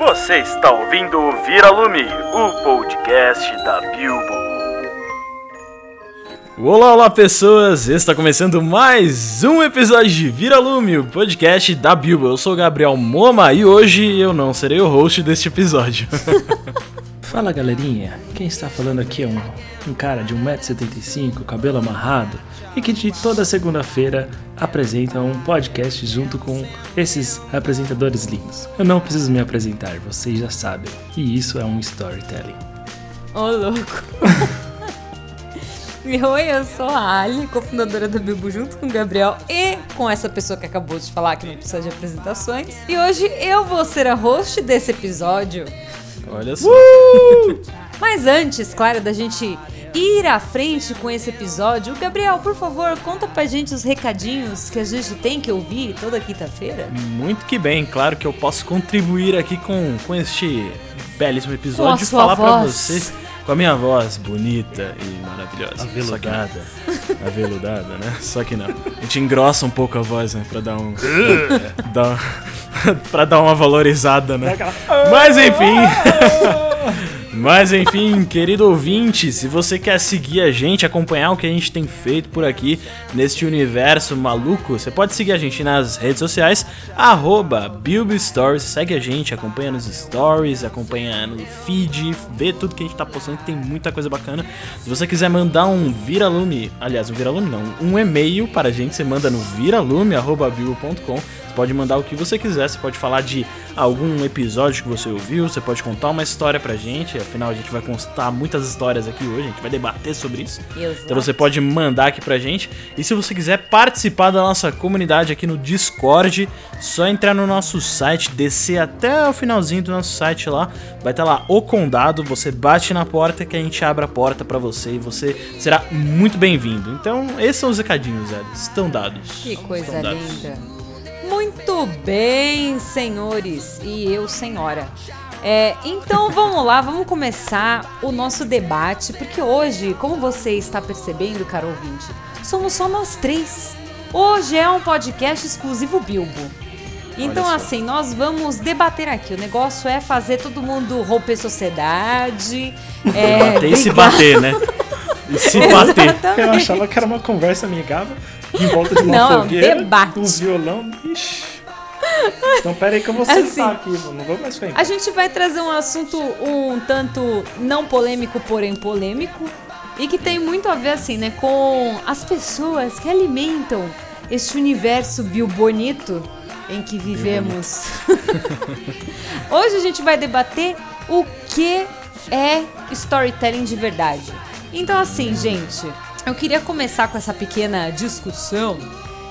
Você está ouvindo o Vira-Lume, o podcast da Bilbo. Olá, olá pessoas! Está começando mais um episódio de Vira Lume, o podcast da Bilbo. Eu sou o Gabriel Moma e hoje eu não serei o host deste episódio. Fala galerinha, quem está falando aqui é um, um cara de 1,75m, cabelo amarrado e que de toda segunda-feira apresenta um podcast junto com esses apresentadores lindos. Eu não preciso me apresentar, vocês já sabem. E isso é um storytelling. Ô, louco. Oi, eu sou a Ali, cofundadora da Bilbo, junto com o Gabriel e com essa pessoa que acabou de falar que não precisa de apresentações. E hoje eu vou ser a host desse episódio. Olha só. Mas antes, claro, da gente ir à frente com esse episódio, Gabriel, por favor, conta pra gente os recadinhos que a gente tem que ouvir toda quinta-feira. Muito que bem, claro que eu posso contribuir aqui com, com este belíssimo episódio Com a e falar pra voz. vocês com a minha voz bonita e maravilhosa. Aveludada. Aveludada, né? Só que não. A gente engrossa um pouco a voz, né? Pra dar um. dar, pra dar uma valorizada, né? Mas enfim. Mas enfim, querido ouvinte, se você quer seguir a gente, acompanhar o que a gente tem feito por aqui neste universo maluco, você pode seguir a gente nas redes sociais, arroba Stories, segue a gente, acompanha nos stories, acompanha no feed, vê tudo que a gente tá postando, tem muita coisa bacana. Se você quiser mandar um viralume, aliás, um viralume não, um e-mail para a gente, você manda no viralume.bilbo.com. Você pode mandar o que você quiser, você pode falar de algum episódio que você ouviu, você pode contar uma história pra gente, afinal a gente vai contar muitas histórias aqui hoje, a gente vai debater sobre isso. Exato. Então você pode mandar aqui pra gente. E se você quiser participar da nossa comunidade aqui no Discord, só entrar no nosso site, descer até o finalzinho do nosso site lá, vai estar lá o condado, você bate na porta que a gente abre a porta pra você e você será muito bem-vindo. Então, esses são os recadinhos, Ed. Estão dados. Que coisa linda. Muito bem, senhores e eu, senhora. É, então vamos lá, vamos começar o nosso debate, porque hoje, como você está percebendo, caro ouvinte, somos só nós três. Hoje é um podcast exclusivo Bilbo. Então, assim, nós vamos debater aqui. O negócio é fazer todo mundo romper sociedade. É, Bater e se bater, né? E se bater. Exatamente. Eu achava que era uma conversa amigável em volta de uma Não, fogueira, debate. um violão. Ixi. Então pera aí que eu vou sentar Assim, aqui, não vou mais em A gente vai trazer um assunto um tanto não polêmico, porém polêmico, e que tem muito a ver assim, né, com as pessoas que alimentam este universo biobonito em que vivemos. Hoje a gente vai debater o que é storytelling de verdade. Então assim, gente, eu queria começar com essa pequena discussão,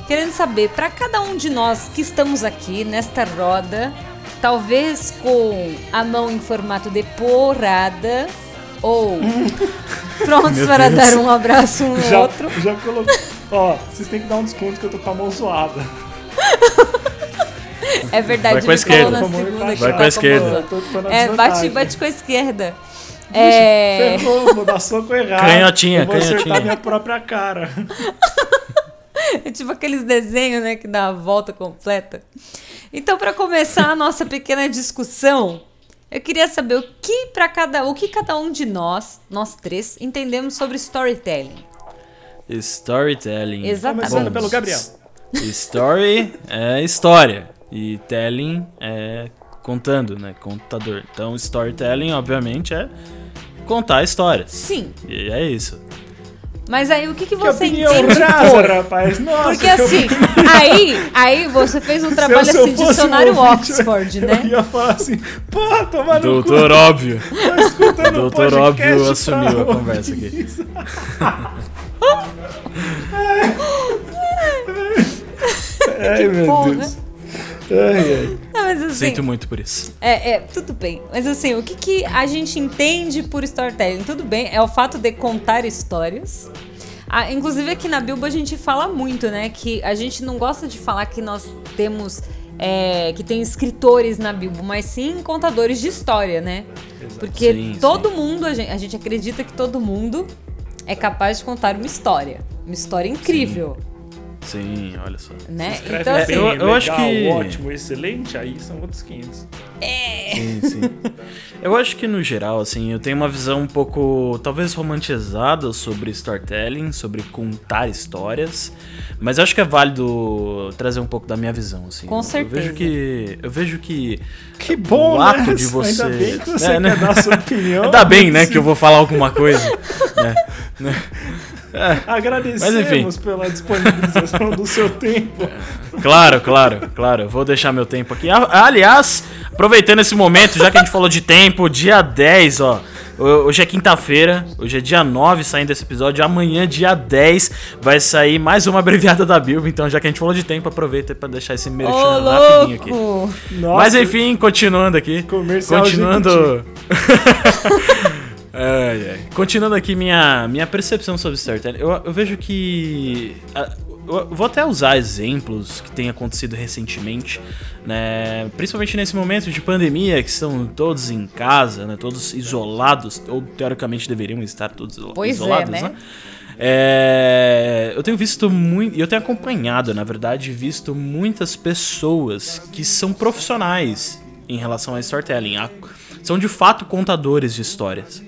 querendo saber para cada um de nós que estamos aqui nesta roda, talvez com a mão em formato de porrada ou prontos para Deus. dar um abraço um no Já, outro. já colocou. Ó, vocês têm que dar um desconto que eu tô com a mão zoada. É verdade, Vai com a esquerda. vai com a esquerda. É, bate, bate com a esquerda. É, Ferrou, vou dar soco errado. Canhotinha, eu vou acertar canhotinha. minha própria cara. é tipo aqueles desenhos, né, que dá a volta completa. Então, para começar a nossa pequena discussão, eu queria saber o que para cada, o que cada um de nós, nós três, entendemos sobre storytelling. Storytelling. Exatamente. Começando pelo Gabriel. Story é história. E telling é contando, né? Contador. Então, storytelling, obviamente, é contar histórias. Sim, E é isso. mas aí o que, que Que você opinião entende rasa, por? rapaz. Nossa, Porque que eu- assim, aí, aí você fez um trabalho se eu assim, fosse um dicionário ouvinte, Oxford, Eu né? ia falar assim, porra, tomar no Doutor cu, Óbvio. tô escutando Doutor podcast Óbvio assumiu a conversa aqui. isso. Ai, meu porra. Deus. Ai, ai. Não, mas assim, Sinto muito por isso. É, é, tudo bem. Mas assim, o que, que a gente entende por storytelling? Tudo bem, é o fato de contar histórias. Ah, inclusive aqui na Bilbo a gente fala muito, né? Que a gente não gosta de falar que nós temos. é, que tem escritores na Bilbo, mas sim contadores de história, né? Porque Sim, todo mundo, a gente, a gente acredita que todo mundo é capaz de contar uma história. Uma história incrível. Sim, olha só. né? Então, bem, assim, eu- eu legal, acho que- ótimo, excelente, aí são outros 500. Sim, sim. Eu acho que no geral, assim, eu tenho uma visão um pouco, talvez romantizada sobre storytelling, sobre contar histórias, mas eu acho que é válido trazer um pouco da minha visão, assim. Com Eu- certeza. Eu vejo que, eu vejo que Que bom, o ato né? de você, Ainda bem que você É, quer né? dar a sua opinião. Ainda bem, né, que eu vou falar alguma coisa. né? Agradecemos pela disponibilização do seu tempo. Claro, claro, claro. Vou deixar meu tempo aqui. Ah, Aliás, aproveitando esse momento, já que a gente falou de tempo, dia 10, ó. Hoje é quinta-feira, hoje é dia 9 saindo esse episódio. Amanhã, dia 10, vai sair mais uma abreviada da Bilbo. Então, já que a gente falou de tempo, aproveita pra deixar esse merchan rapidinho aqui. Nossa, Mas enfim, continuando aqui. Comercial continuando. Ai, ai. Continuando aqui minha, minha percepção sobre storytelling, eu, eu vejo que. ah, Eu vou até usar exemplos que têm acontecido recentemente, né? Principalmente nesse momento de pandemia, que estão todos em casa, né? Todos isolados, ou teoricamente deveriam estar todos Pois é, isolados, né? né? É, eu tenho visto muito, eu tenho acompanhado, na verdade, visto muitas pessoas que são profissionais em relação a storytelling, a- são de fato contadores de histórias.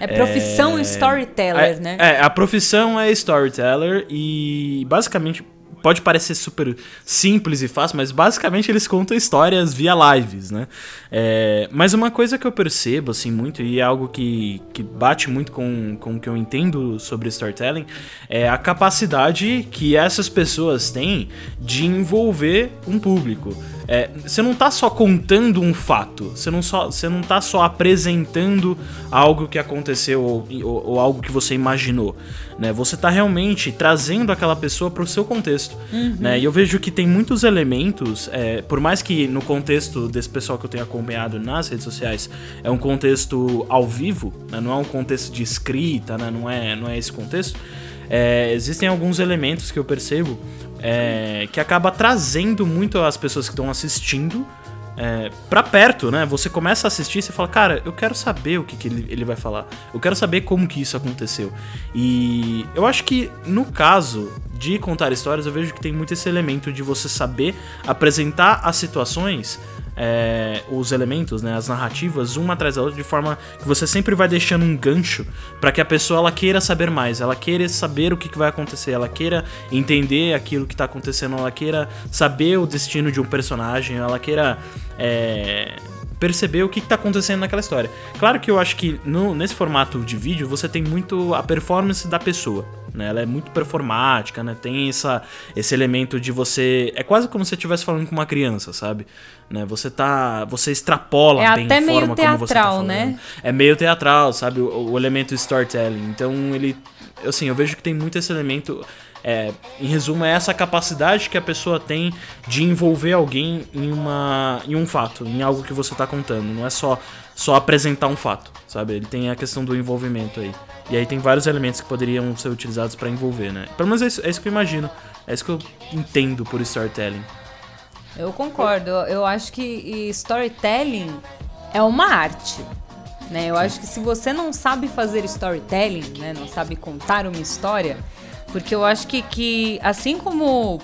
É profissão É, storyteller, é, né? É, a profissão é storyteller e basicamente pode parecer super simples e fácil, mas basicamente eles contam histórias via lives, né? É, mas uma coisa que eu percebo, assim, muito, e é algo que, que bate muito com, com o que eu entendo sobre storytelling, é a capacidade que essas pessoas têm de envolver um público. É, você não tá só contando um fato, você não, só, você não tá só apresentando algo que aconteceu ou, ou- ou algo que você imaginou, né? Você tá realmente trazendo aquela pessoa pro seu contexto, né? E eu vejo que tem muitos elementos, é, por mais que no contexto desse pessoal que eu tenho acompanhado nas redes sociais é um contexto ao vivo, né? não é um contexto de escrita, né? Não é, não é esse contexto. É, existem alguns elementos que eu percebo é, que acaba trazendo muito as pessoas que estão assistindo é, pra perto, né? Você começa a assistir e você fala, cara, eu quero saber o que, que ele, ele vai falar. Eu quero saber como que isso aconteceu. E eu acho que no caso de contar histórias, eu vejo que tem muito esse elemento de você saber apresentar as situações. É, os elementos, né, as narrativas, uma atrás da outra, de forma que você sempre vai deixando um gancho para que a pessoa ela queira saber mais, ela queira saber o que, que vai acontecer, ela queira entender aquilo que tá acontecendo, ela queira saber o destino de um personagem, ela queira é, perceber o que, que tá acontecendo naquela história. Claro que eu acho que no- nesse formato de vídeo você tem muito a performance da pessoa. Né? Ela é muito performática, né? Tem essa, esse elemento de você. É quase como se você estivesse falando com uma criança, sabe? Né? Você tá. Você extrapola É bem até a meio forma como você tá teatral, falando. né? É meio teatral, sabe? O, o elemento storytelling. Então ele. Assim, eu vejo que tem muito esse elemento. é, em resumo, é essa capacidade que a pessoa tem de envolver alguém em, uma, em um fato, em algo que você tá contando. Não é só, só apresentar um fato, sabe? Ele tem a questão do envolvimento aí. E aí tem vários elementos que poderiam ser utilizados pra envolver, né? Pelo menos é isso, é isso que eu imagino. É isso que eu entendo por storytelling. Eu concordo. Eu- acho que storytelling é uma arte. Né? Eu acho que se você não sabe fazer storytelling, né? não sabe contar uma história, porque eu acho que, que assim como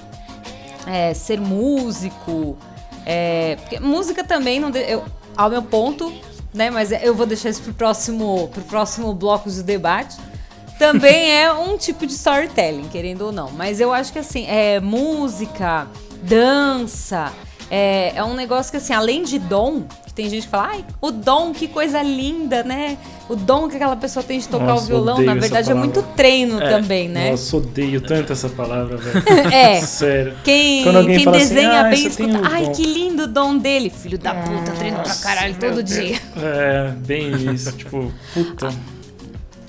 é, ser músico, é, porque música também não. de- eu, ao meu ponto, né? Mas eu vou deixar isso pro próximo, pro próximo bloco de debate. Também é um tipo de storytelling, querendo ou não. Mas eu acho que assim, é música, dança, é, é um negócio que assim, além de dom, que tem gente que fala, ai, o dom, que coisa linda, né? O dom que aquela pessoa tem de tocar Nossa, o violão, na verdade é muito treino também, né? Nossa, odeio tanto essa palavra, velho. É. Sério. Quem, quem assim, desenha "Ah, bem escuta. Ai, dom." que lindo o dom dele. Filho da puta, treino pra caralho todo dia. É, bem isso. Tipo, puta.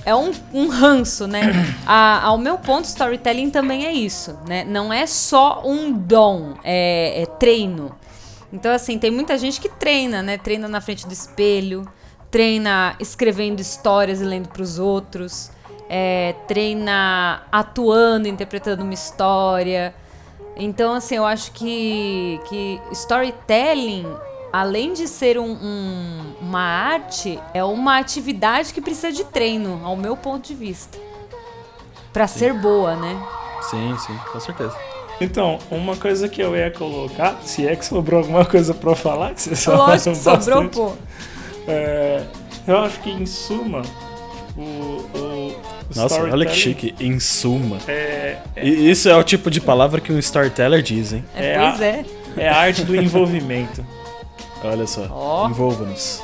É um, um ranço, né? A- ao meu ponto, storytelling também é isso, né? Não é só um dom, é, é treino. Então, assim, tem muita gente que treina, né? Treina na frente do espelho, treina escrevendo histórias e lendo pros outros, é, treina atuando, interpretando uma história. Então, assim, eu acho que, que storytelling, além de ser um- um- uma arte, é uma atividade que precisa de treino, ao meu ponto de vista. Pra ser boa, né? Sim, sim, com certeza. Então, uma coisa que eu ia colocar, se é que sobrou alguma coisa pra eu falar, que vocês Lógico que falaram sobrou, pô. é, eu acho que em suma, o, o, Nossa, olha que chique. Em suma. É, E isso é o tipo de palavra que um storyteller diz, hein? É, É pois a- é. é a arte do envolvimento. Olha só. Ó. Envolva-nos.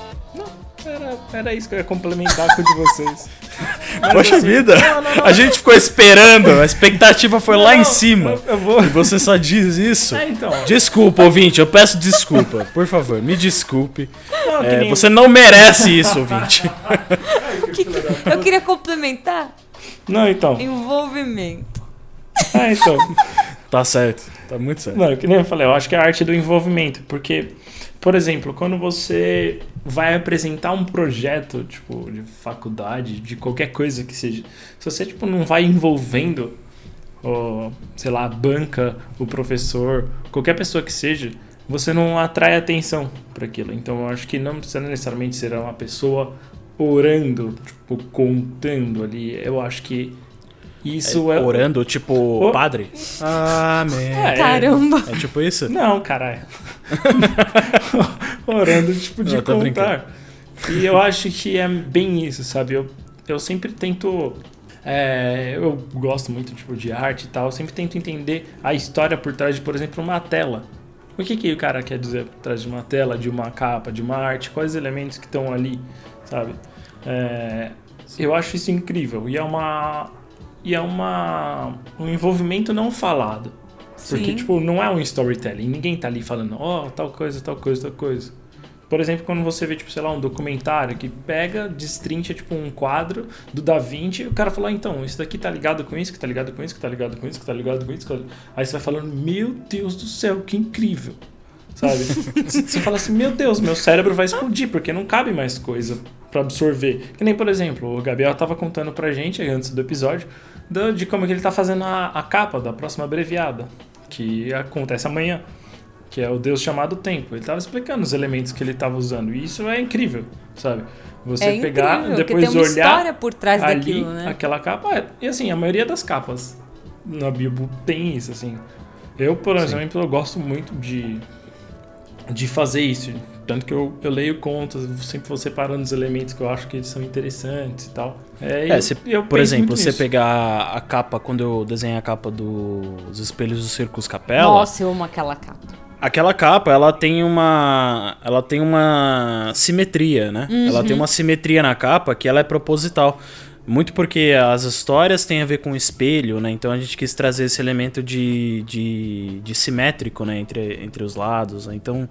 Era, era isso que eu ia complementar com o de vocês. Mas, Poxa assim, vida! não, não, não. A gente ficou esperando, a expectativa foi lá em cima. Eu, eu vou. E você só diz isso? É, então. Desculpa, ouvinte, eu peço desculpa. Por favor, me desculpe. É, nem- você não merece isso, ouvinte. Eu queria complementar Não, então. envolvimento. Ah, então. Tá certo, tá muito certo. Não, que nem eu falei, eu acho que é a arte do envolvimento, porque, por exemplo, quando você vai apresentar um projeto, tipo, de faculdade, de qualquer coisa que seja, se você, tipo, não vai envolvendo, sei lá, a banca, o professor, qualquer pessoa que seja, você não atrai atenção para aquilo. Então, eu acho que não precisa necessariamente ser uma pessoa orando, tipo, contando ali. Eu acho que isso é... Orando, tipo, Oh. padre. Amém. É, Caramba. É tipo isso? Não, caralho. Orando, tipo, de tô contar. E eu acho que é bem isso, sabe? Eu, eu sempre tento. é, eu gosto muito tipo, de arte e tal. Eu sempre tento entender a história por trás de, por exemplo, uma tela. O que, que o cara quer dizer por trás de uma tela, de uma capa, de uma arte? Quais elementos que estão ali, sabe? É, eu acho isso incrível. E é uma. E é uma. Um envolvimento não falado. Porque, Sim. tipo, não é um storytelling. Ninguém tá ali falando, ó, tal coisa, tal coisa, tal coisa. Por exemplo, quando você vê, tipo, sei lá, um documentário que pega, destrincha, tipo, um quadro do Da Vinci, e o cara fala, ah, então, isso daqui tá ligado com isso, que tá ligado com isso, que tá ligado com isso, que tá ligado com isso. tá- Aí você vai falando, meu Deus do céu, que incrível. Sabe? você fala assim, meu Deus, meu cérebro vai explodir, porque não cabe mais coisa pra absorver. Que nem, por exemplo, o Gabriel tava contando pra gente, antes do episódio, do- de como que ele tá fazendo a, a capa da próxima abreviada, que acontece amanhã que é o Deus chamado tempo. Ele estava explicando os elementos que ele estava usando. E isso é incrível, sabe? Você é pegar, incrível, depois tem uma olhar história por trás ali daquilo, né? aquela capa. É, e assim, a maioria das capas na Bíblia tem isso, assim. Eu, por exemplo, eu gosto muito de, de fazer isso. Tanto que eu, eu leio contas, sempre vou separando os elementos que eu acho que eles são interessantes e tal. É, É, eu- se, eu por exemplo, você nisso. pegar a capa, quando eu desenhei a capa dos Espelhos do Circus Capela, Nossa, eu amo aquela capa. aquela capa, ela tem uma ela tem uma simetria, né? Ela tem uma simetria na capa que ela é proposital. Muito porque as histórias têm a ver com o espelho, né? Então a gente quis trazer esse elemento de, de, de simétrico, né? Entre, entre os lados. né? Então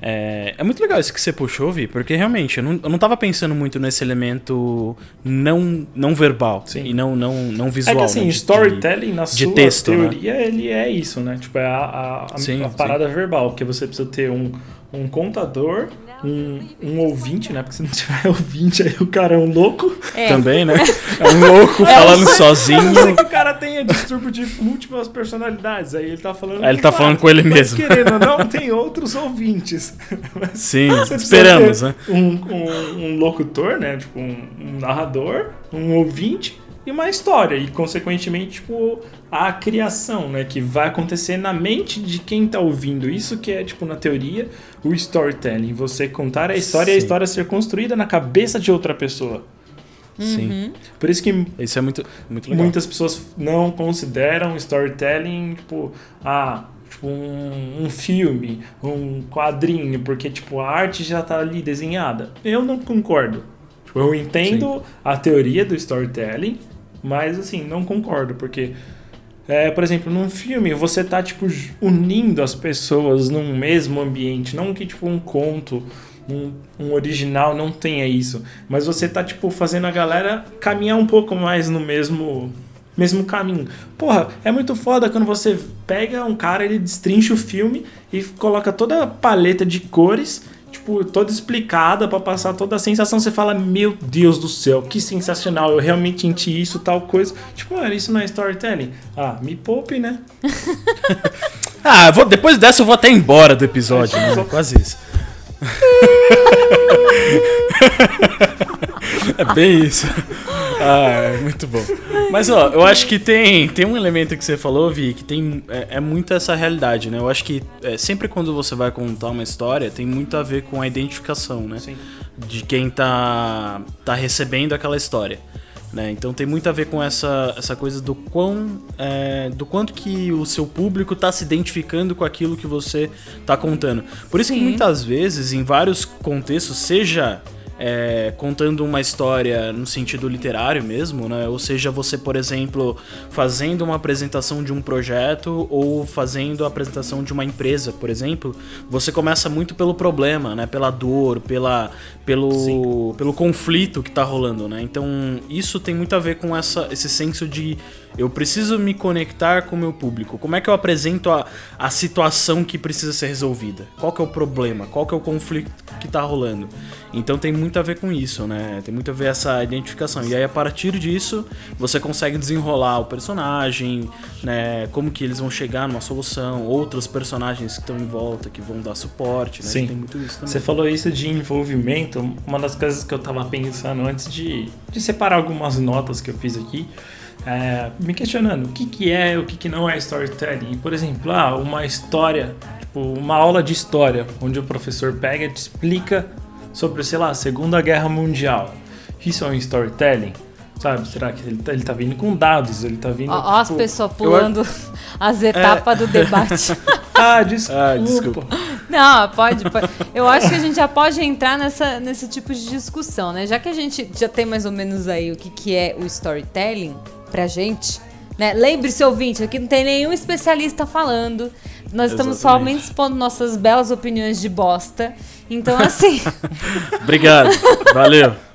é, é muito legal isso que você puxou, Vi, porque realmente eu não, eu não tava pensando muito nesse elemento não, não verbal Sim. e não, não, não visual. É que assim, né? De- storytelling na de sua texto, né? teoria, ele é isso, né? Tipo, é a, a, a- Sim, a sim. parada verbal, que você precisa ter um, um contador, um, um ouvinte, né? Porque se não tiver ouvinte, aí o cara é um louco. É, Também, né? É um louco falando sozinho. Só que o cara tem distúrbio de múltiplas personalidades. Aí ele tá falando. Aí ele tá falando com ele mas mesmo. Querendo ou não, tem outros ouvintes. Mas Sim, esperamos, né? Um, um, um locutor, né? Tipo, um, um narrador, um ouvinte e uma história. E, consequentemente, tipo, a criação, né? Que vai acontecer na mente de quem tá ouvindo. Isso que é, tipo, na teoria, o storytelling. Você contar a história e a Sim. história ser construída na cabeça de outra pessoa. Sim. Por isso que Isso é muito, muito legal. muitas pessoas não consideram storytelling, tipo, ah, tipo um, um filme, um quadrinho, porque tipo a arte já tá ali desenhada. Eu não concordo. Tipo, eu entendo a teoria do storytelling, mas assim, não concordo, porque é, por exemplo, num filme você tá tipo unindo as pessoas num mesmo ambiente, não que tipo um conto um, um original não tenha isso, mas você tá tipo fazendo a galera caminhar um pouco mais no mesmo mesmo caminho. Porra, é muito foda quando você pega um cara, ele destrincha o filme e coloca toda a paleta de cores, tipo, toda explicada pra passar toda a sensação. Você fala, meu Deus do céu, que sensacional, eu realmente senti isso, tal coisa. Tipo, mano, isso não é storytelling? Ah, me poupe, né? Ah, vou, depois dessa eu vou até embora do episódio, né? Quase isso. é bem isso. Ah, é muito bom. Mas ó, eu acho que tem, tem um elemento que você falou, Vi, que tem é, é muito essa realidade, né? Eu acho que é, sempre quando você vai contar uma história, tem muito a ver com a identificação, né? Sim. De quem tá, tá recebendo aquela história. Né? Então tem muito a ver com essa, essa coisa do quão é, do quanto que o seu público está se identificando com aquilo que você está contando. Por isso que Sim. muitas vezes, em vários contextos, seja é, contando uma história no sentido literário mesmo, né? Ou seja, você, por exemplo, fazendo uma apresentação de um projeto ou fazendo a apresentação de uma empresa, por exemplo, você começa muito pelo problema, né? Pela dor, pela, pelo, pelo conflito que tá rolando, né? Então, isso tem muito a ver com essa, esse senso de eu preciso me conectar com o meu público. Como é que eu apresento a, a situação que precisa ser resolvida? Qual que é o problema? Qual que é o conflito que tá rolando? Então tem muito a ver com isso, né? Tem muito a ver essa identificação. E aí a partir disso, você consegue desenrolar o personagem, né? Como que eles vão chegar numa solução, outros personagens que estão em volta que vão dar suporte, né? Sim. Tem muito isso também. Você falou isso de envolvimento. Uma das coisas que eu tava pensando antes de, de separar algumas notas que eu fiz aqui, é, me questionando o que, que é o que, que não é storytelling. Por exemplo, ah, uma história, tipo, uma aula de história, onde o professor pega e te explica sobre, sei lá, a Segunda Guerra Mundial. Isso é um storytelling? Sabe? Será que ele tá, ele tá vindo com dados? Ele tá vindo. Ó, ó as tipo, pessoas pulando as etapas do debate. Ah, desculpa. Ah, desculpa. Não, pode, pode. Eu acho que a gente já pode entrar nessa, nesse tipo de discussão, né? Já que a gente já tem mais ou menos aí o que, que é o storytelling pra gente, né? Lembre-se, ouvinte, aqui não tem nenhum especialista falando. Nós estamos Exatamente. somente expondo nossas belas opiniões de bosta. Então, assim, Obrigado. Valeu.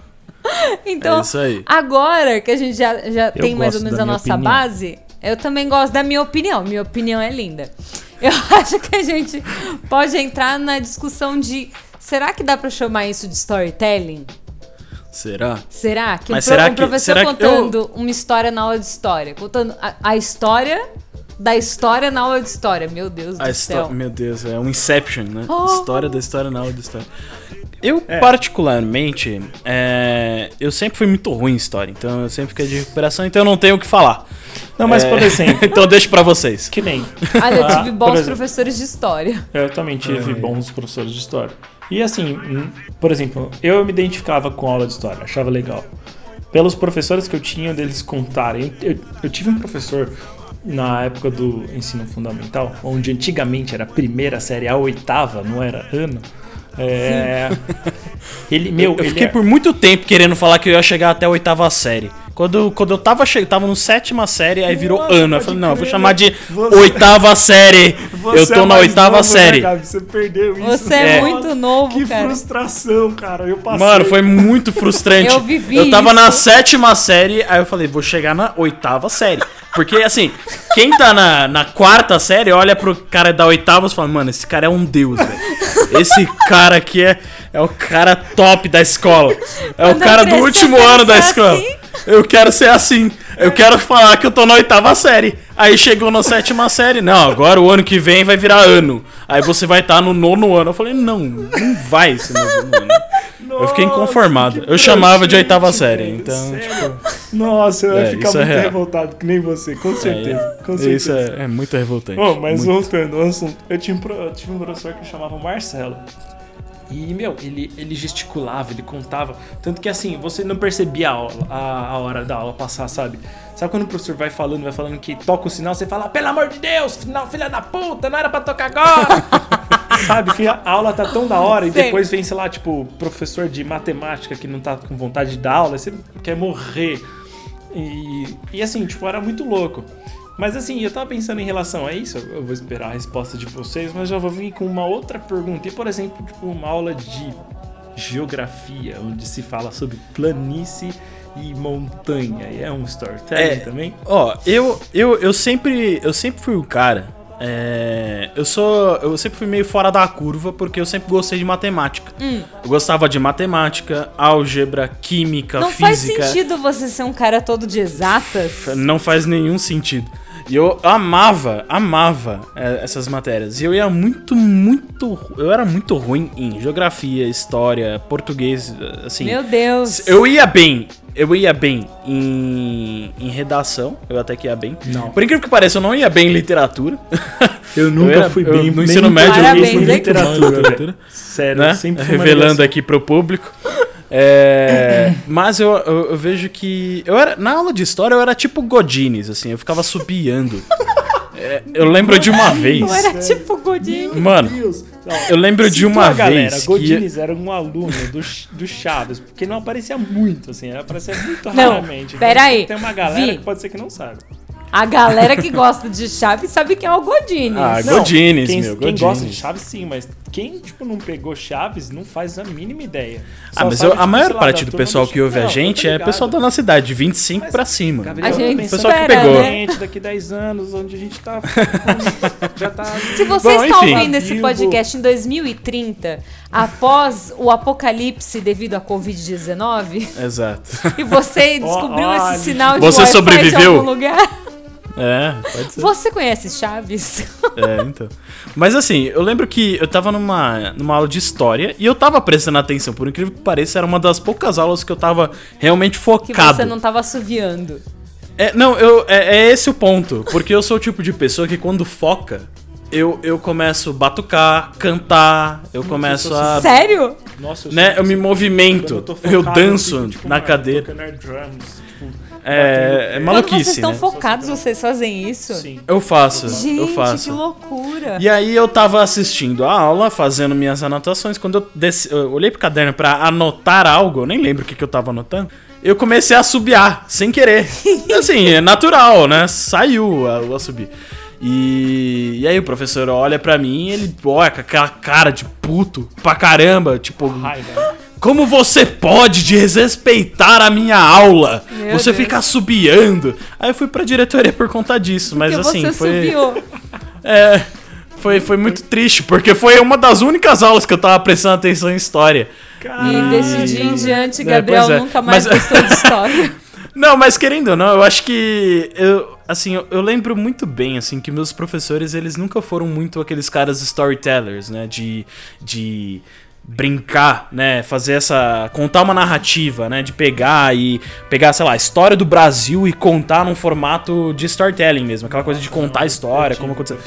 então É agora que a gente já, já Eu tem mais ou menos a nossa opinião. base, eu também gosto da minha opinião. Minha opinião é linda. Eu acho que a gente pode entrar na discussão de será que dá pra chamar isso de storytelling? Será? Será que Mas um, será um professor que contando uma história na aula de história, contando a, a história da história na aula de história, meu Deus A do céu. meu Deus, é um Inception, né? Oh. História da história na aula de história. Eu, É. particularmente, é, eu sempre fui muito ruim em história, então eu sempre fiquei de recuperação, então eu não tenho o que falar. Não, mas É, por exemplo, então eu deixo pra vocês. que nem. Olha, eu Ah, tive bons exemplo. professores de história. Eu também tive É. bons professores de história. E assim, por exemplo, eu me identificava com aula de história, achava legal. Pelos professores que eu tinha, deles contarem. Eu, eu tive um professor na época do ensino fundamental, onde antigamente era a primeira série, a oitava, não era ano. É, ele, meu, eu ele fiquei é- por muito tempo querendo falar que eu ia chegar até a oitava série. Quando, quando eu tava, che tava no sétima série, aí virou Nossa, ano. Eu falei, não, eu vou chamar de você- oitava série. Eu tô é na oitava novo, né, série. Gabi? Você perdeu isso. Você é, É. muito novo, Que cara. frustração, cara. Eu passei. Mano, foi muito frustrante. Eu vivi Eu tava isso. na sétima série, aí eu falei, vou chegar na oitava série. Porque, assim, quem tá na, na quarta série olha pro cara da oitava e fala, mano, esse cara é um deus, velho. Esse cara aqui é, é o cara top da escola. É o cara do último ano da ser escola. assim. Eu quero ser assim. Eu quero falar que eu tô na oitava série. Aí chegou na sétima série. Não, agora o ano que vem vai virar ano. Aí você vai estar no nono ano. Eu falei, não, não vai no nono ano. Eu fiquei Nossa, inconformado. Eu chamava de oitava série. Então, sério? Nossa, eu ia É, ficar isso é muito real. revoltado, que nem você, com certeza. com certeza. isso é, é muito revoltante. Bom, mas Muito. voltando ao assunto, eu, tinha um eu tive um professor que chamava Marcelo. E, meu, ele, ele gesticulava, ele contava. Tanto que, assim, você não percebia a, aula- a, a hora da aula passar, sabe? Sabe quando o professor vai falando, vai falando que toca o sinal, você fala, pelo amor de Deus, final, filha da puta, não era pra tocar agora! sabe? Que a aula tá tão da hora e Sim. depois vem, sei lá, tipo, professor de matemática que não tá com vontade de dar aula, você quer morrer. E, e assim, tipo, era muito louco. Mas assim, eu tava pensando em relação a isso, eu vou esperar a resposta de vocês, mas já vou vir com uma outra pergunta. E, por exemplo, tipo, uma aula de geografia, onde se fala sobre planície e montanha. E é um storytelling É. também? Ó, eu, eu, eu sempre eu sempre fui o cara. é, eu sou. Eu sempre fui meio fora da curva porque eu sempre gostei de matemática. Eu gostava de matemática, álgebra, química, Não faz física. sentido você ser um cara todo de exatas. Não faz nenhum sentido. E eu amava, amava é, essas matérias. E eu ia muito, muito. Eu era muito ruim em geografia, história, português, assim. Meu Deus. Eu ia bem. Eu ia bem em, em redação, eu até que ia bem. Não. Por incrível que pareça, eu não ia bem em literatura. Eu nunca era- fui eu- bem no nem ensino médio eu fui hein? literatura, velho. Sério, né? sempre fui Revelando aqui pro público. É, mas eu, eu, eu vejo que. Eu era, na aula de história eu era tipo Godines, assim, eu ficava subiando. É, eu lembro de uma vez. Não era tipo Godinho. Mano, eu lembro de uma a galera, vez. Que, Godines era um aluno do, do Chaves, porque não aparecia muito, assim, aparecia muito Não, raramente. pera aí, Tem uma galera Vi. que pode ser que não sabe. A galera que gosta de Chaves sabe quem é o Godines. Ah, Não, Godines, quem, meu, quem Godines. gosta de Chaves, sim, mas quem, tipo, não pegou Chaves não faz a mínima ideia. ah, Só mas sabe, eu- a tipo, maior parte do pessoal que ouve a Não, tô gente é pessoal da nossa idade, de 25 pra cima. Gabriel, A gente Pessoal que espera, pegou. né? gente daqui 10 anos, onde a gente tá. já tá. Se você Bom, está enfim. ouvindo esse podcast em 2030, após o apocalipse devido à Covid-19, Exato. e você descobriu olha, esse sinal de Você sobreviveu? de algum lugar, É, pode ser. você conhece Chaves? É, então. Mas assim, eu lembro que eu tava numa, numa aula de história e eu tava prestando atenção. Por incrível que pareça, era uma das poucas aulas que eu tava realmente Que focado. você não tava assoviando. É, não, eu, é, é esse o ponto. Porque eu sou o tipo de pessoa que quando foca, eu, eu começo a batucar, cantar, eu começo a. Sério? Nossa, Né, sinto eu me assim, movimento, eu focado, danço fico, tipo, na cadeira. drums, tipo, É, é batendo Quando maluquice, vocês estão né? focados, vocês fazem isso? Sim. Eu faço, Gente, eu faço. que loucura. E aí eu tava assistindo a aula, fazendo minhas anotações. Quando eu, desci, eu olhei pro caderno pra anotar algo, eu nem lembro o que, que eu tava anotando. Eu comecei a assobiar, sem querer. assim, é natural, né? Saiu a- o assobio. E, e aí o professor olha pra mim e ele olha com aquela cara de puto pra caramba, tipo, Raiva. Como você pode desrespeitar a minha aula? Meu você Deus. fica assobiando. Aí eu fui pra diretoria por conta disso, mas Porque assim, você foi subiu. é, foi, foi muito triste, porque foi uma das únicas aulas que eu tava prestando atenção em história. E desse dia em diante, É, Gabriel pois é. nunca mais Mas- gostou de história. Não, mas querendo ou não, eu acho que eu, assim, eu, eu lembro muito bem, assim, que meus professores, eles nunca foram muito aqueles caras storytellers, né, de, de brincar, né, fazer essa, contar uma narrativa, né, de pegar e pegar, sei lá, a história do Brasil e contar num formato de storytelling mesmo, aquela coisa de contar a história, como aconteceu.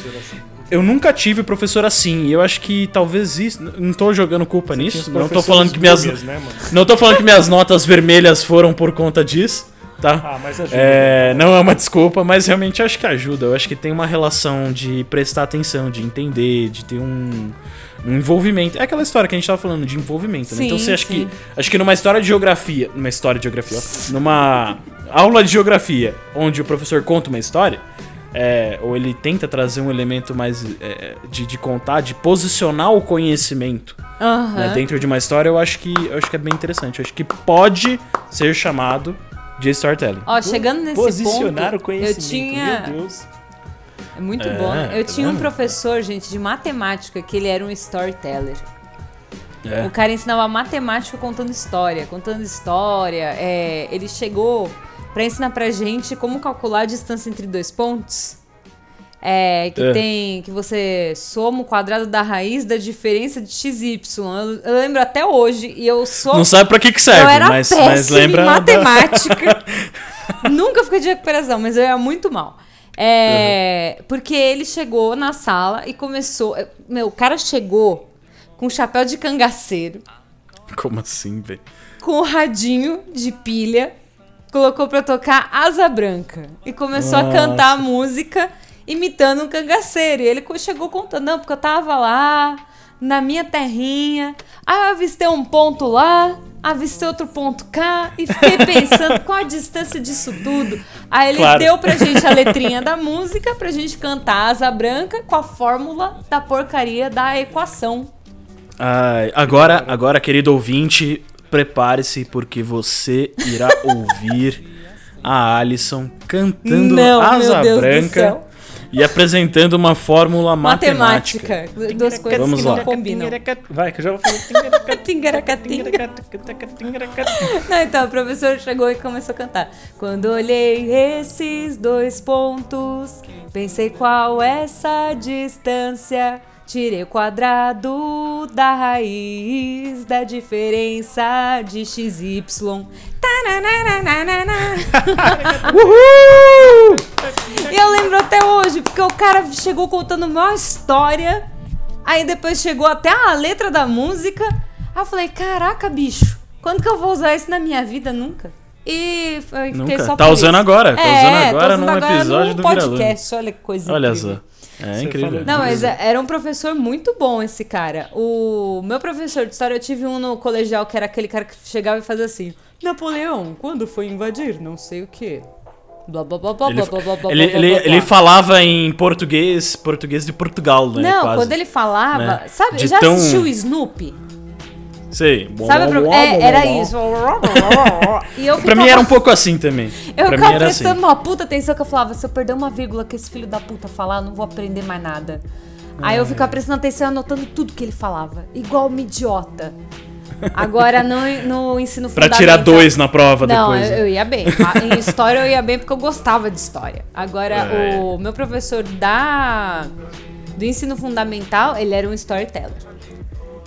Eu nunca tive professor assim, e eu acho que talvez isso. Não tô jogando culpa nisso. Não tô falando que minhas. Né? Não tô falando que minhas notas vermelhas foram por conta disso, tá? Ah, mas ajuda. É, não é uma desculpa, mas realmente acho que ajuda. Eu acho que tem uma relação de prestar atenção, de entender, de ter um, um envolvimento. É aquela história que a gente tava falando de envolvimento, né? Sim, Então você acha sim. que acho que numa história de geografia, numa história de geografia, ó, numa aula de geografia, onde o professor conta uma história, é, ou ele tenta trazer um elemento mais é, de, de contar, de posicionar o conhecimento Aham. né, dentro de uma história, eu acho que eu acho que é bem interessante. Eu acho que pode ser chamado de storytelling. Ó, chegando nesse Posicionar ponto, o conhecimento. eu tinha... Meu Deus. É muito É, bom. Eu tá tinha um vendo? professor, gente, de matemática, que ele era um storyteller. É. O cara ensinava matemática contando história, contando história. é, ele chegou pra ensinar pra gente como calcular a distância entre dois pontos. É, que É. tem que você soma o quadrado da raiz da diferença de x e y. Eu, eu lembro até hoje e eu sou Não sabe pra que que serve, eu era mas, péssima mas lembra. em da- matemática. Nunca fiquei de recuperação, mas eu era muito mal. É, Porque ele chegou na sala e começou. Meu, o cara chegou com chapéu de cangaceiro, Como assim, velho? com o radinho de pilha, colocou pra tocar Asa Branca e começou a Nossa. cantar a música imitando um cangaceiro. E ele chegou contando, não, porque eu tava lá na minha terrinha, aí eu avistei um ponto lá, avistei outro ponto cá e fiquei pensando qual a distância disso tudo. Aí ele Claro. deu pra gente a letrinha da música pra gente cantar Asa Branca com a fórmula da porcaria da equação. Ai, agora, agora, querido ouvinte, prepare-se porque você irá ouvir a Alison cantando Não, Asa Branca. E apresentando uma fórmula matemática. Matemática. Duas coisas Vamos que lá. não combinam. Vai, que eu já vou falar. Tingaracatinga. Não, então, o professor chegou e começou a cantar. Quando olhei esses dois pontos, pensei qual essa distância. Tirei o quadrado da raiz da diferença de xy. E eu lembro até hoje, porque o cara chegou contando uma história, aí depois chegou até a letra da música. Aí eu falei, caraca, bicho, quando que eu vou usar isso na minha vida? Nunca. E foi- fiquei Nunca. só Tá por usando isso. agora, tá É, usando agora usando num agora episódio num do podcast, olha que coisa Olha incrível. só. É Você incrível. Não, mas era um professor muito bom esse cara. O meu professor de história, eu tive um no colegial que era aquele cara que chegava e fazia assim: Napoleão, quando foi invadir? Não sei o quê. Blá blá blá blá Ele, blá blá blá ele, blá, ele, blá, blá. ele falava em português, português de Portugal, né? Não, quase. quando ele falava. né? Sabe, De já tão- assistiu o Snoopy? Sei. Sabe pro- é, era isso. E eu Pra mim ficava- era um pouco assim também. Eu pra ficava era assim. prestando uma puta atenção que eu falava, se eu perder uma vírgula que esse filho da puta falar, eu não vou aprender mais nada. Aí eu ficava prestando atenção e anotando tudo que ele falava. Igual uma idiota. Agora no, no ensino Pra fundamental... tirar dois na prova Não, depois. eu, né? eu ia bem. Ah, Em história eu ia bem porque eu gostava de história. Agora, É. o meu professor da do ensino fundamental, ele era um storyteller.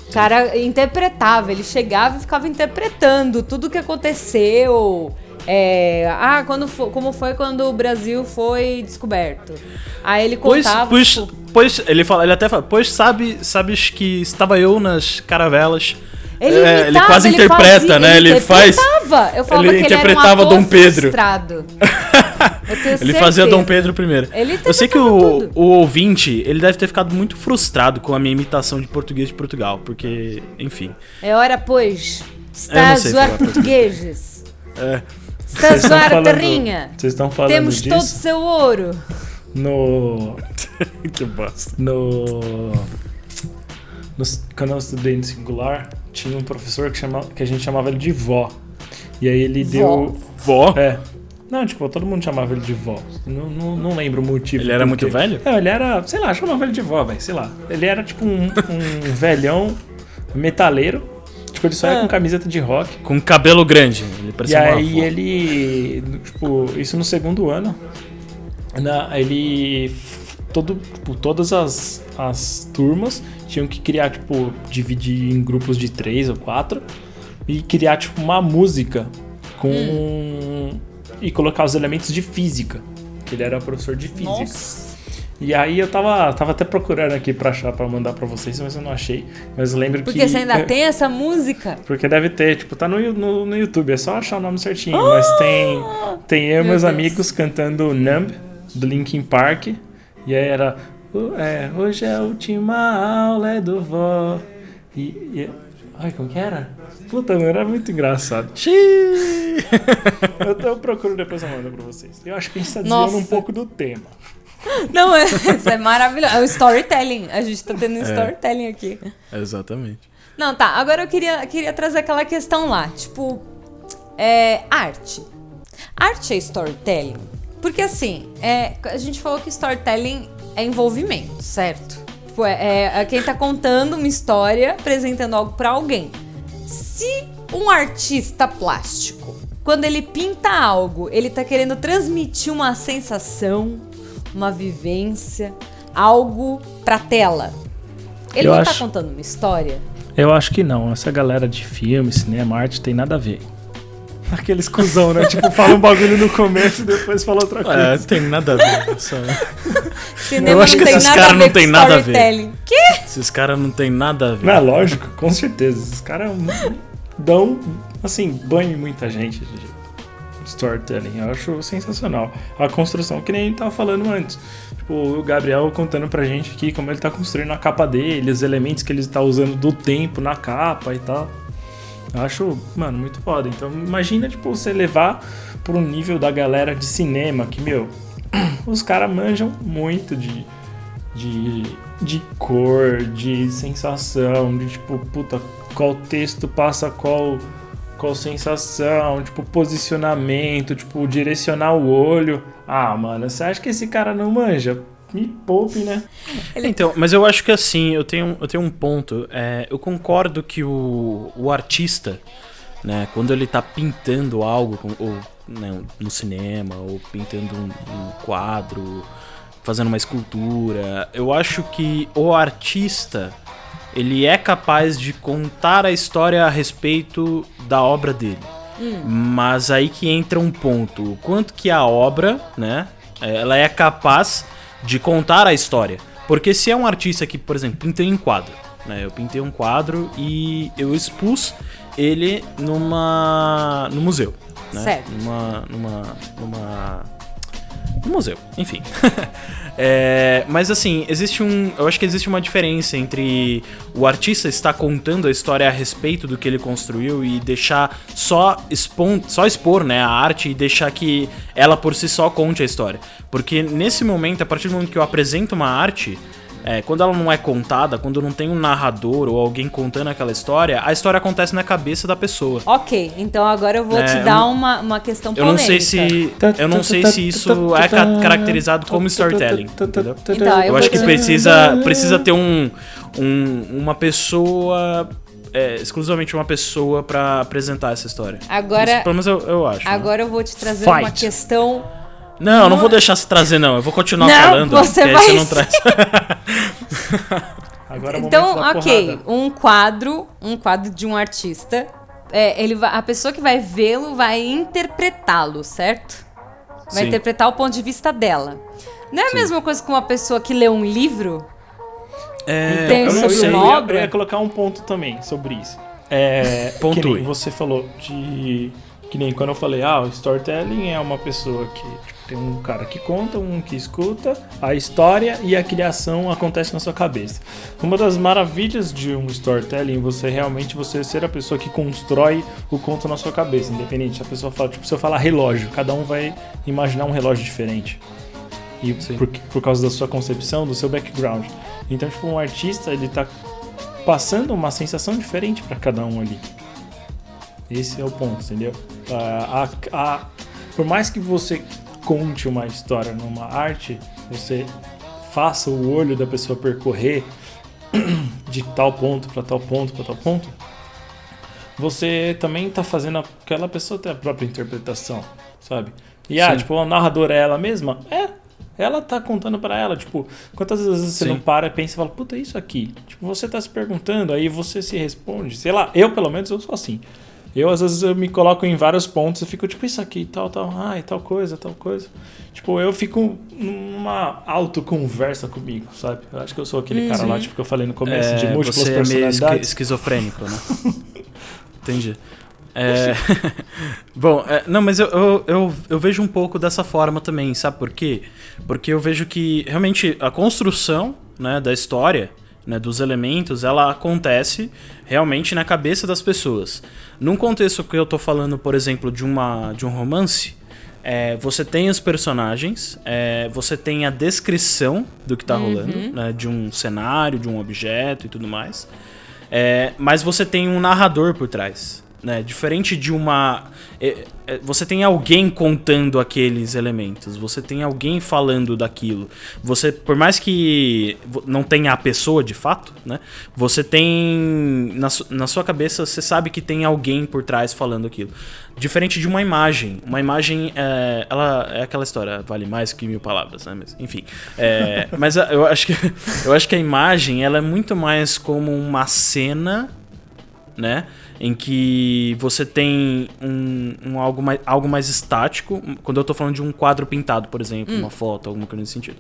O cara interpretava, ele chegava e ficava interpretando tudo que aconteceu. É, ah, quando fo- como foi quando o Brasil foi descoberto. Aí ele Pois, contava. pois, tipo, pois, ele, fala, ele até fala, pois sabe, sabes que estava eu nas caravelas. Ele, É, imitava, quase ele interpreta, fazia- né? Ele faz. interpretava. Eu falava ele que ele era um interpretava ator Dom Pedro. Ele fazia. Dom Pedro. Ele Eu sei que interpretava o, tudo. o ouvinte, ele deve ter ficado muito frustrado com a minha imitação de português de Portugal, porque, enfim. É hora, pois. Eu Está a zoar portugueses. É, Está a Vocês estão zoar a terrinha. Vocês estão falando Temos todo o disso seu ouro. no. que bosta. No. no quando eu estudei no singular, tinha um professor que, chama, que a gente chamava ele de vó. E aí ele Vó? deu. Vó? É. Não, tipo, todo mundo chamava ele de vó. Não, não, não lembro o motivo. Ele era muito quê. velho? Não, ele era, sei lá, chamava ele de vó, velho, sei lá. Ele era tipo um, um velhão metaleiro. Tipo, ele só ia É. com camiseta de rock. Com cabelo grande. Ele E parecia uma aí avó. ele, tipo, isso no segundo ano, na, ele, f- todo, tipo, todas as, as turmas tinham que criar, tipo, dividir em grupos de três ou quatro e criar, tipo, uma música com... e colocar os elementos de física, que ele era professor de física. E aí eu tava, tava até procurando aqui pra achar, pra mandar pra vocês, mas eu não achei. Mas lembro Porque que... você ainda tem essa música. Porque deve ter, tipo, tá no, no, no YouTube, é só achar o nome certinho. Mas tem, tem eu e Meu meus Deus. amigos cantando Numb, do Linkin Park. E aí era. "O- É, hoje é a última aula é do vó. E. e ai, como que era? Puta, mano, era muito engraçado. Xiii. Eu, eu procuro depois eu mando pra vocês. Eu acho que a gente tá desviando um pouco do tema. Não, é, isso é maravilhoso. É o storytelling. A gente tá tendo um storytelling aqui. Exatamente. Não, tá. Agora eu queria, queria trazer aquela questão lá. Tipo, é, arte. Arte é storytelling? Porque assim, é, a gente falou que storytelling é envolvimento, certo? Tipo, é, é- é quem tá contando uma história, apresentando algo pra alguém. Se um artista plástico, quando ele pinta algo, ele tá querendo transmitir uma sensação, uma vivência, algo pra tela. Ele Eu não tá acho- contando uma história? Eu acho que não. Essa galera de filme, cinema, arte tem nada a ver. Aqueles cuzão, né? tipo, fala um bagulho no começo e depois fala outra coisa. É, tem nada a ver. Só... Cinema Eu acho que esses caras não tem nada a ver. Que? Esses caras não tem nada a ver. Não, é lógico, com certeza. Esses caras dão, assim, banho em muita gente de storytelling. Eu acho sensacional. A construção, que nem a gente tava falando antes. Tipo, o Gabriel contando pra gente aqui como ele tá construindo a capa dele, os elementos que ele tá usando do tempo na capa e tal. Eu acho, mano, muito foda. Então, imagina, tipo, você levar pro nível da galera de cinema, que, meu, os caras manjam muito de, de, de cor, de sensação, de tipo, puta, qual texto passa qual, qual sensação, tipo, posicionamento, tipo, direcionar o olho. Ah, mano, você acha que esse cara não manja? Me poupe, né? Então, mas eu acho que assim, eu tenho, eu tenho um ponto. É, eu concordo que o, o artista, né, quando ele tá pintando algo, com- ou né, no cinema, ou pintando um, um quadro, fazendo uma escultura, eu acho que o artista ele é capaz de contar a história a respeito da obra dele. Mas aí que entra um ponto. O quanto que a obra, né? Ela é capaz de contar a história. Porque se é um artista que, por exemplo, pintei em quadro, né? Eu pintei um quadro e eu expus ele numa no museu, né? Certo. Numa numa numa no museu, enfim. É, mas assim, existe um. Eu acho que existe uma diferença entre o artista estar contando a história a respeito do que ele construiu e deixar só, expon, só expor né, a arte e deixar que ela por si só conte a história. Porque nesse momento, a partir do momento que eu apresento uma arte. É, quando ela não é contada, quando não tem um narrador ou alguém contando aquela história, a história acontece na cabeça da pessoa. Ok, então agora eu vou É, te eu dar não- uma, uma questão Eu polêmica. não sei se. Eu não sei se isso é ca- caracterizado como storytelling. Entendeu? Então, Eu eu acho que precisa, precisa ter um, um- uma pessoa, é, exclusivamente uma pessoa pra apresentar essa história. Agora- Isso, pelo menos eu, eu acho. né? Agora eu vou te trazer Fight. uma questão. Não, eu não vou deixar você trazer, não. Eu vou continuar Não, falando. você vai você não sim. traz. Agora é Então, ok, porrada. um quadro, um quadro de um artista. é, ele vai- a pessoa que vai vê-lo vai interpretá-lo, certo? Vai Sim. interpretar o ponto de vista dela. Não é a mesma coisa que uma pessoa que lê um livro? É, Tem eu não sobre sei. uma eu ia, obra? eu ia colocar um ponto também sobre isso. É, Pontue. que nem você falou de. Que nem quando eu falei, ah, o storytelling é uma pessoa que tipo, tem um cara que conta, um que escuta a história e a criação acontece na sua cabeça. Uma das maravilhas de um storytelling, você realmente você ser a pessoa que constrói o conto na sua cabeça, independente. A pessoa fala, tipo, se eu falar relógio, cada um vai imaginar um relógio diferente. E por, por causa da sua concepção, do seu background. Então, tipo, um artista, ele tá passando uma sensação diferente para cada um ali. Esse é o ponto, entendeu? Ah, a- a- por mais que você conte uma história numa arte, você faça o olho da pessoa percorrer de tal ponto para tal ponto para tal ponto, você também tá fazendo aquela pessoa ter a própria interpretação, sabe? E ah, tipo, a narradora é ela mesma? É. Ela tá contando pra ela, tipo, quantas vezes você Sim. não para e pensa e fala, puta, é isso aqui. Tipo, você tá se perguntando, aí você se responde. Sei lá, eu pelo menos eu sou assim. Eu, às vezes, eu me coloco em vários pontos e fico, tipo, isso aqui, tal, tal, ai, tal coisa, tal coisa. Tipo, eu fico numa autoconversa comigo, sabe? Eu acho que eu sou aquele cara lá, tipo, que eu falei no começo, de É, múltiplas você é meio esqui- personalidades. esquizofrênico, né? Entendi. É, Bom, é, não, mas eu, eu, eu, eu vejo um pouco dessa forma também, sabe por quê? Porque eu vejo que realmente a construção né, da história, né, dos elementos, ela acontece realmente na cabeça das pessoas. Num contexto que eu tô falando, por exemplo, de, uma, de um romance, é, você tem os personagens, é, você tem a descrição do que tá rolando, né, de um cenário, de um objeto e tudo mais. É, mas você tem um narrador por trás. Né? Diferente de uma. é, é, você tem alguém contando aqueles elementos, você tem alguém falando daquilo. Você, por mais que não tenha a pessoa de fato, né? Você tem. Na, na sua cabeça, você sabe que tem alguém por trás falando aquilo. Diferente de uma imagem. Uma imagem, é, ela é aquela história, vale mais que mil palavras, né? Mas, enfim. É, mas eu acho, que, eu acho que a imagem ela é muito mais como uma cena né? Em que você tem um, um algo, mais, algo mais estático, quando eu tô falando de um quadro pintado, por exemplo, uma foto, alguma coisa nesse sentido.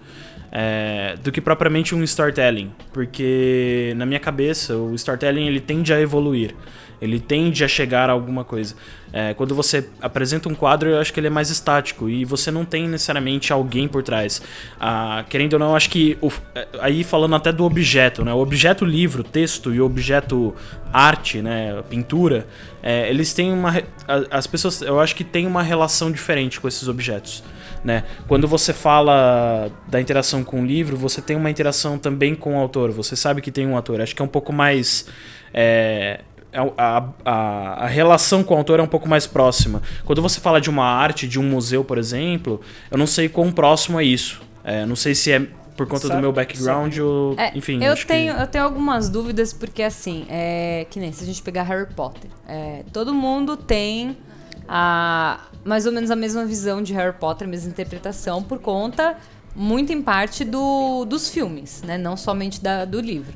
É, do que propriamente um storytelling. Porque na minha cabeça, o storytelling ele tende a evoluir. Ele tende a chegar a alguma coisa. É, quando você apresenta um quadro, eu acho que ele é mais estático e você não tem necessariamente alguém por trás. Ah, querendo ou não, acho que o- é, aí falando até do objeto, né? O objeto livro, texto e o objeto arte, né? Pintura, é, eles têm uma as pessoas, eu acho que tem uma relação diferente com esses objetos. Né? Quando você fala da interação com o livro, você tem uma interação também com o autor. Você sabe que tem um autor. Acho que é um pouco mais. é, é a, a, a relação com o autor é um pouco mais próxima. Quando você fala de uma arte, de um museu, por exemplo, eu não sei quão próximo é isso. É, não sei se é por conta Sabe? do meu background, eu, É, enfim. eu acho tenho, que... eu tenho algumas dúvidas, porque assim, é, que nem se a gente pegar Harry Potter. é, todo mundo tem a, mais ou menos a mesma visão de Harry Potter, a mesma interpretação, por conta, muito em parte, do, dos filmes, né? Não somente da, do livro.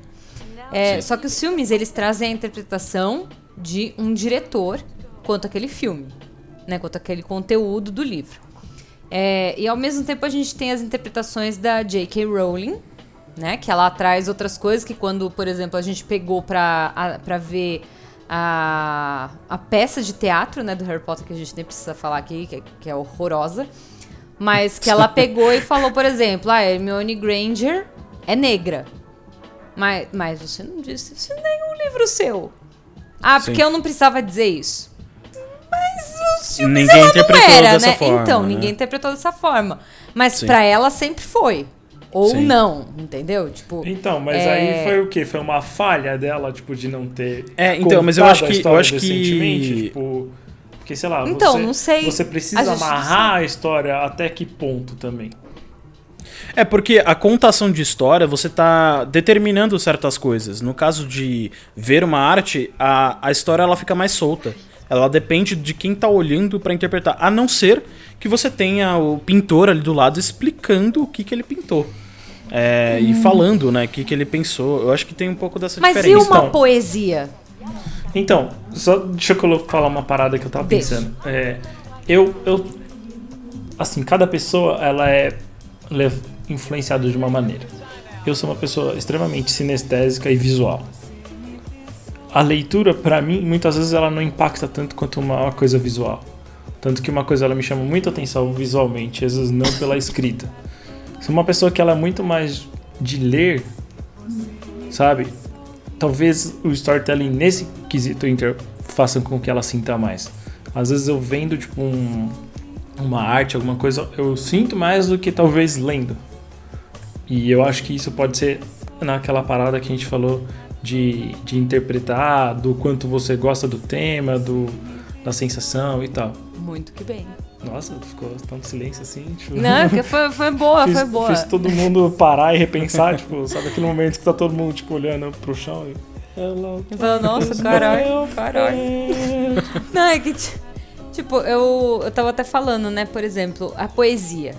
É, só que os filmes, eles trazem a interpretação de um diretor quanto aquele filme, né? Quanto aquele conteúdo do livro. É, e ao mesmo tempo a gente tem as interpretações da J.K. Rowling, né? Que ela traz outras coisas que quando, por exemplo, a gente pegou pra, a- pra ver a, a peça de teatro, né, do Harry Potter, que a gente nem precisa falar aqui, que, é- que é horrorosa. Mas que ela pegou e falou, por exemplo, ah, Hermione Granger é negra. Mas, mas você não disse isso em nenhum livro seu. Ah, porque Sim. eu não precisava dizer isso. Mas os filmes Ninguém ela interpretou não era, dessa né? forma, então, né? ninguém interpretou dessa forma. Mas pra ela sempre foi. Ou Sim. não, entendeu? Tipo. Então, mas É. aí foi o quê? Foi uma falha dela, tipo, de não ter. É, então, mas eu acho a que- eu história acho que- Tipo, porque, sei lá, Então, você, não sei. Você A precisa não amarrar a história até que ponto também. É porque a contação de história você tá determinando certas coisas. No caso de ver uma arte, a, a história ela fica mais solta. Ela depende de quem tá olhando pra interpretar. A não ser que você tenha o pintor ali do lado explicando o que, que ele pintou. É, E falando, né, o que, que ele pensou. Eu acho que tem um pouco dessa Hum. Mas e diferença. uma então. poesia? Então, só deixa eu falar uma parada que eu tava Deixa. pensando. É, eu, eu. Assim, cada pessoa, ela é le- influenciada de uma maneira. Eu sou uma pessoa extremamente sinestésica e visual. A leitura, pra mim, muitas vezes ela não impacta tanto quanto uma, uma coisa visual. Tanto que uma coisa ela me chama muito atenção visualmente, às vezes não pela escrita. Sou uma pessoa que ela é muito mais de ler, sabe? Talvez o storytelling nesse quesito inter faça com que ela sinta mais. Às vezes eu vendo tipo um, uma arte, alguma coisa, eu sinto mais do que talvez lendo. E eu acho que isso pode ser naquela parada que a gente falou de, de interpretar, do quanto você gosta do tema, do, da sensação e tal. Muito que bem. Nossa, ficou tanto silêncio assim. Tipo... Não, porque foi, foi boa, fiz, foi boa. fiz todo mundo parar e repensar, tipo, sabe aquele momento que tá todo mundo, tipo, olhando pro chão e... Eu falo, nossa, tá caralho, caralho. Não, é que, ti- tipo, eu, eu tava até falando, né, por exemplo, a poesia.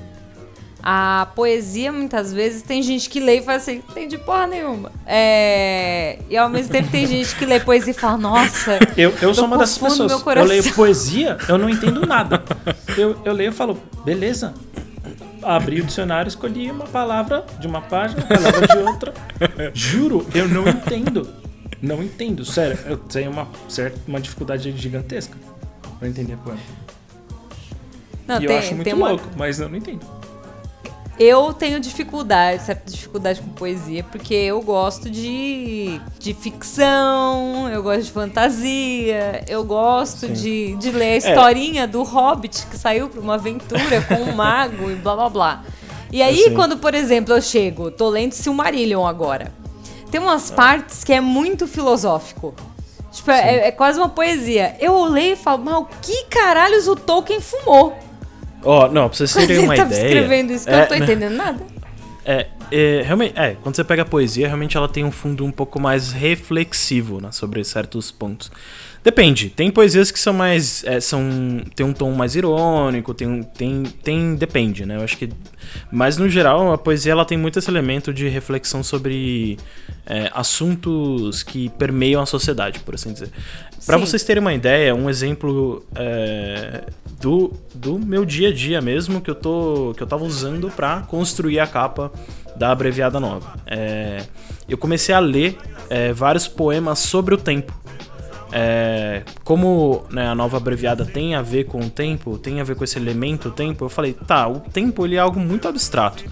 A poesia, muitas vezes, tem gente que lê e fala assim, tem de porra nenhuma. É... E ao mesmo tempo tem gente que lê poesia e fala, nossa, Eu, eu sou uma dessas pessoas. Eu leio poesia, eu não entendo nada. Eu, eu leio e falo, beleza. Abri o dicionário, escolhi uma palavra de uma página, uma palavra de outra. Juro, eu não entendo. Não entendo, sério. Eu tenho uma, certa, uma dificuldade gigantesca pra entender poema. não, e tem, eu acho muito uma, louco, mas eu não entendo. Eu tenho dificuldade, certa dificuldade com poesia, porque eu gosto de, de ficção, eu gosto de fantasia, eu gosto de, de ler a historinha do Hobbit que saiu pra uma aventura com um mago e blá blá blá. E aí, Assim. quando, por exemplo, eu chego, tô lendo Silmarillion agora, tem umas partes que é muito filosófico. Tipo, é, é quase uma poesia. Eu leio e falo, mas o que caralhos o Tolkien fumou? Ó, não, pra vocês terem uma tava ideia. escrevendo isso, que eu é, não tô né, entendendo nada. É, é, realmente, é, quando você pega a poesia, realmente ela tem um fundo um pouco mais reflexivo né, sobre certos pontos. Depende, tem poesias que são mais. é, são, tem um tom mais irônico, tem, tem, tem. Depende, né? Eu acho que. Mas no geral, a poesia ela tem muito esse elemento de reflexão sobre é, assuntos que permeiam a sociedade, por assim dizer. Pra Sim. vocês terem uma ideia, um exemplo é, do, do meu dia a dia mesmo que eu, tô, que eu tava usando pra construir a capa da abreviada nova. É, eu comecei a ler é, vários poemas sobre o tempo. É, como né, a nova abreviada tem a ver com o tempo, tem a ver com esse elemento tempo, eu falei, tá, o tempo ele é algo muito abstrato.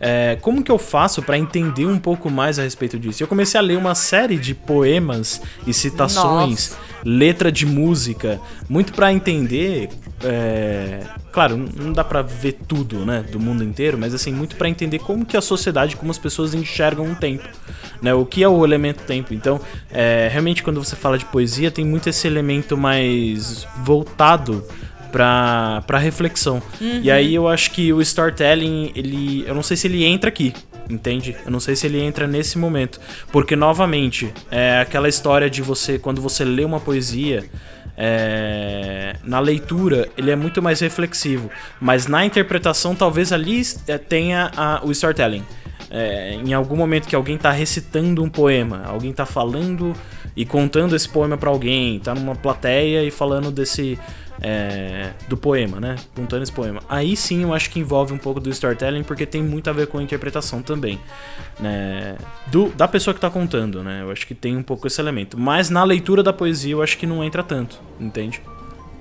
É, como que eu faço pra entender um pouco mais a respeito disso? Eu comecei a ler uma série de poemas e citações, letra de música, muito pra entender. é, claro, não- dá pra ver tudo, né, do mundo inteiro, mas assim muito pra entender como que a sociedade, como as pessoas enxergam o tempo, né? O que é o elemento tempo? Então, é, realmente quando você fala de poesia tem muito esse elemento mais voltado pra reflexão. E aí eu acho que o storytelling, ele. Eu não sei se ele entra aqui. Entende? Eu não sei se ele entra nesse momento. Porque, novamente, é aquela história de você, quando você lê uma poesia, é, na leitura ele é muito mais reflexivo. Mas na interpretação, talvez ali é, tenha a, o storytelling. É, em algum momento que alguém está recitando um poema, alguém está falando e contando esse poema para alguém, tá numa plateia e falando desse é, do poema, né? Contando esse poema. Aí sim eu acho que envolve um pouco do storytelling, porque tem muito a ver com a interpretação também, né? Do, da pessoa que tá contando, né? Eu acho que tem um pouco esse elemento. Mas na leitura da poesia eu acho que não entra tanto, entende?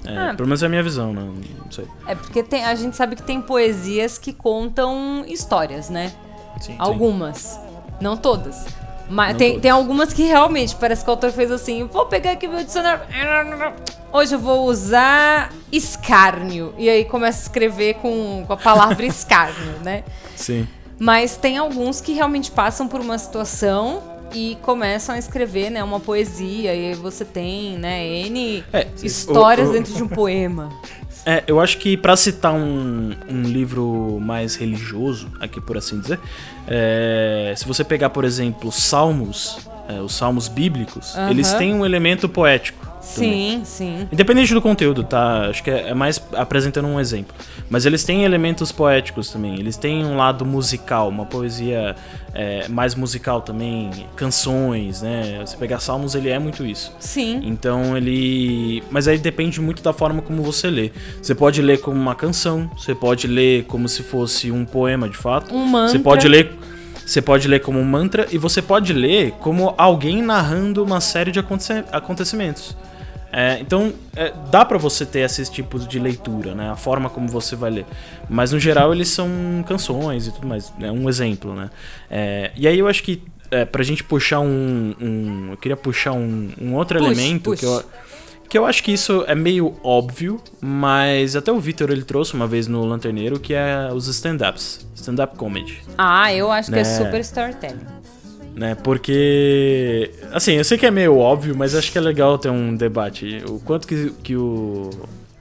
É, ah, pelo menos é a minha visão, né? Não sei. É porque tem, a gente sabe que tem poesias que contam histórias, né? Sim, Algumas. Sim. Não todas. Mas tem, tem algumas que realmente parece que o autor fez assim: vou pegar aqui meu dicionário. Hoje eu vou usar escárnio. E aí começa a escrever com, com a palavra escárnio, né? Sim. Mas tem alguns que realmente passam por uma situação e começam a escrever, né, uma poesia. E aí você tem, né, N é, histórias o, o... dentro de um poema. É, eu acho que para citar um, um livro mais religioso, aqui por assim dizer, é, se você pegar, por exemplo, Salmos, é, os Salmos bíblicos, uhum. eles têm um elemento poético. Sim, sim. Independente do conteúdo, tá? Acho que é, é mais apresentando um exemplo. Mas eles têm elementos poéticos também. Eles têm um lado musical, uma poesia é, mais musical também, canções, né? Você pegar Salmos, ele é muito isso. Sim. Então ele. Mas aí depende muito da forma como você lê. Você pode ler como uma canção, você pode ler como se fosse um poema de fato. Um mantra. Você pode ler você pode ler como um mantra e você pode ler como alguém narrando uma série de acontecimentos. É, então, é, dá para você ter esses tipos de leitura, né? A forma como você vai ler. Mas, no geral, eles são canções e tudo mais. É um exemplo, né? É, e aí eu acho que é, pra gente puxar um... um eu queria puxar um, um outro push, elemento push. que eu... Que eu acho que isso é meio óbvio, mas até o Victor ele trouxe uma vez no Lanterneiro, que é os stand-ups, stand-up comedy. Ah, eu acho né? que é né? super storytelling né? Porque, assim, eu sei que é meio óbvio, mas acho que é legal ter um debate. O quanto que, que o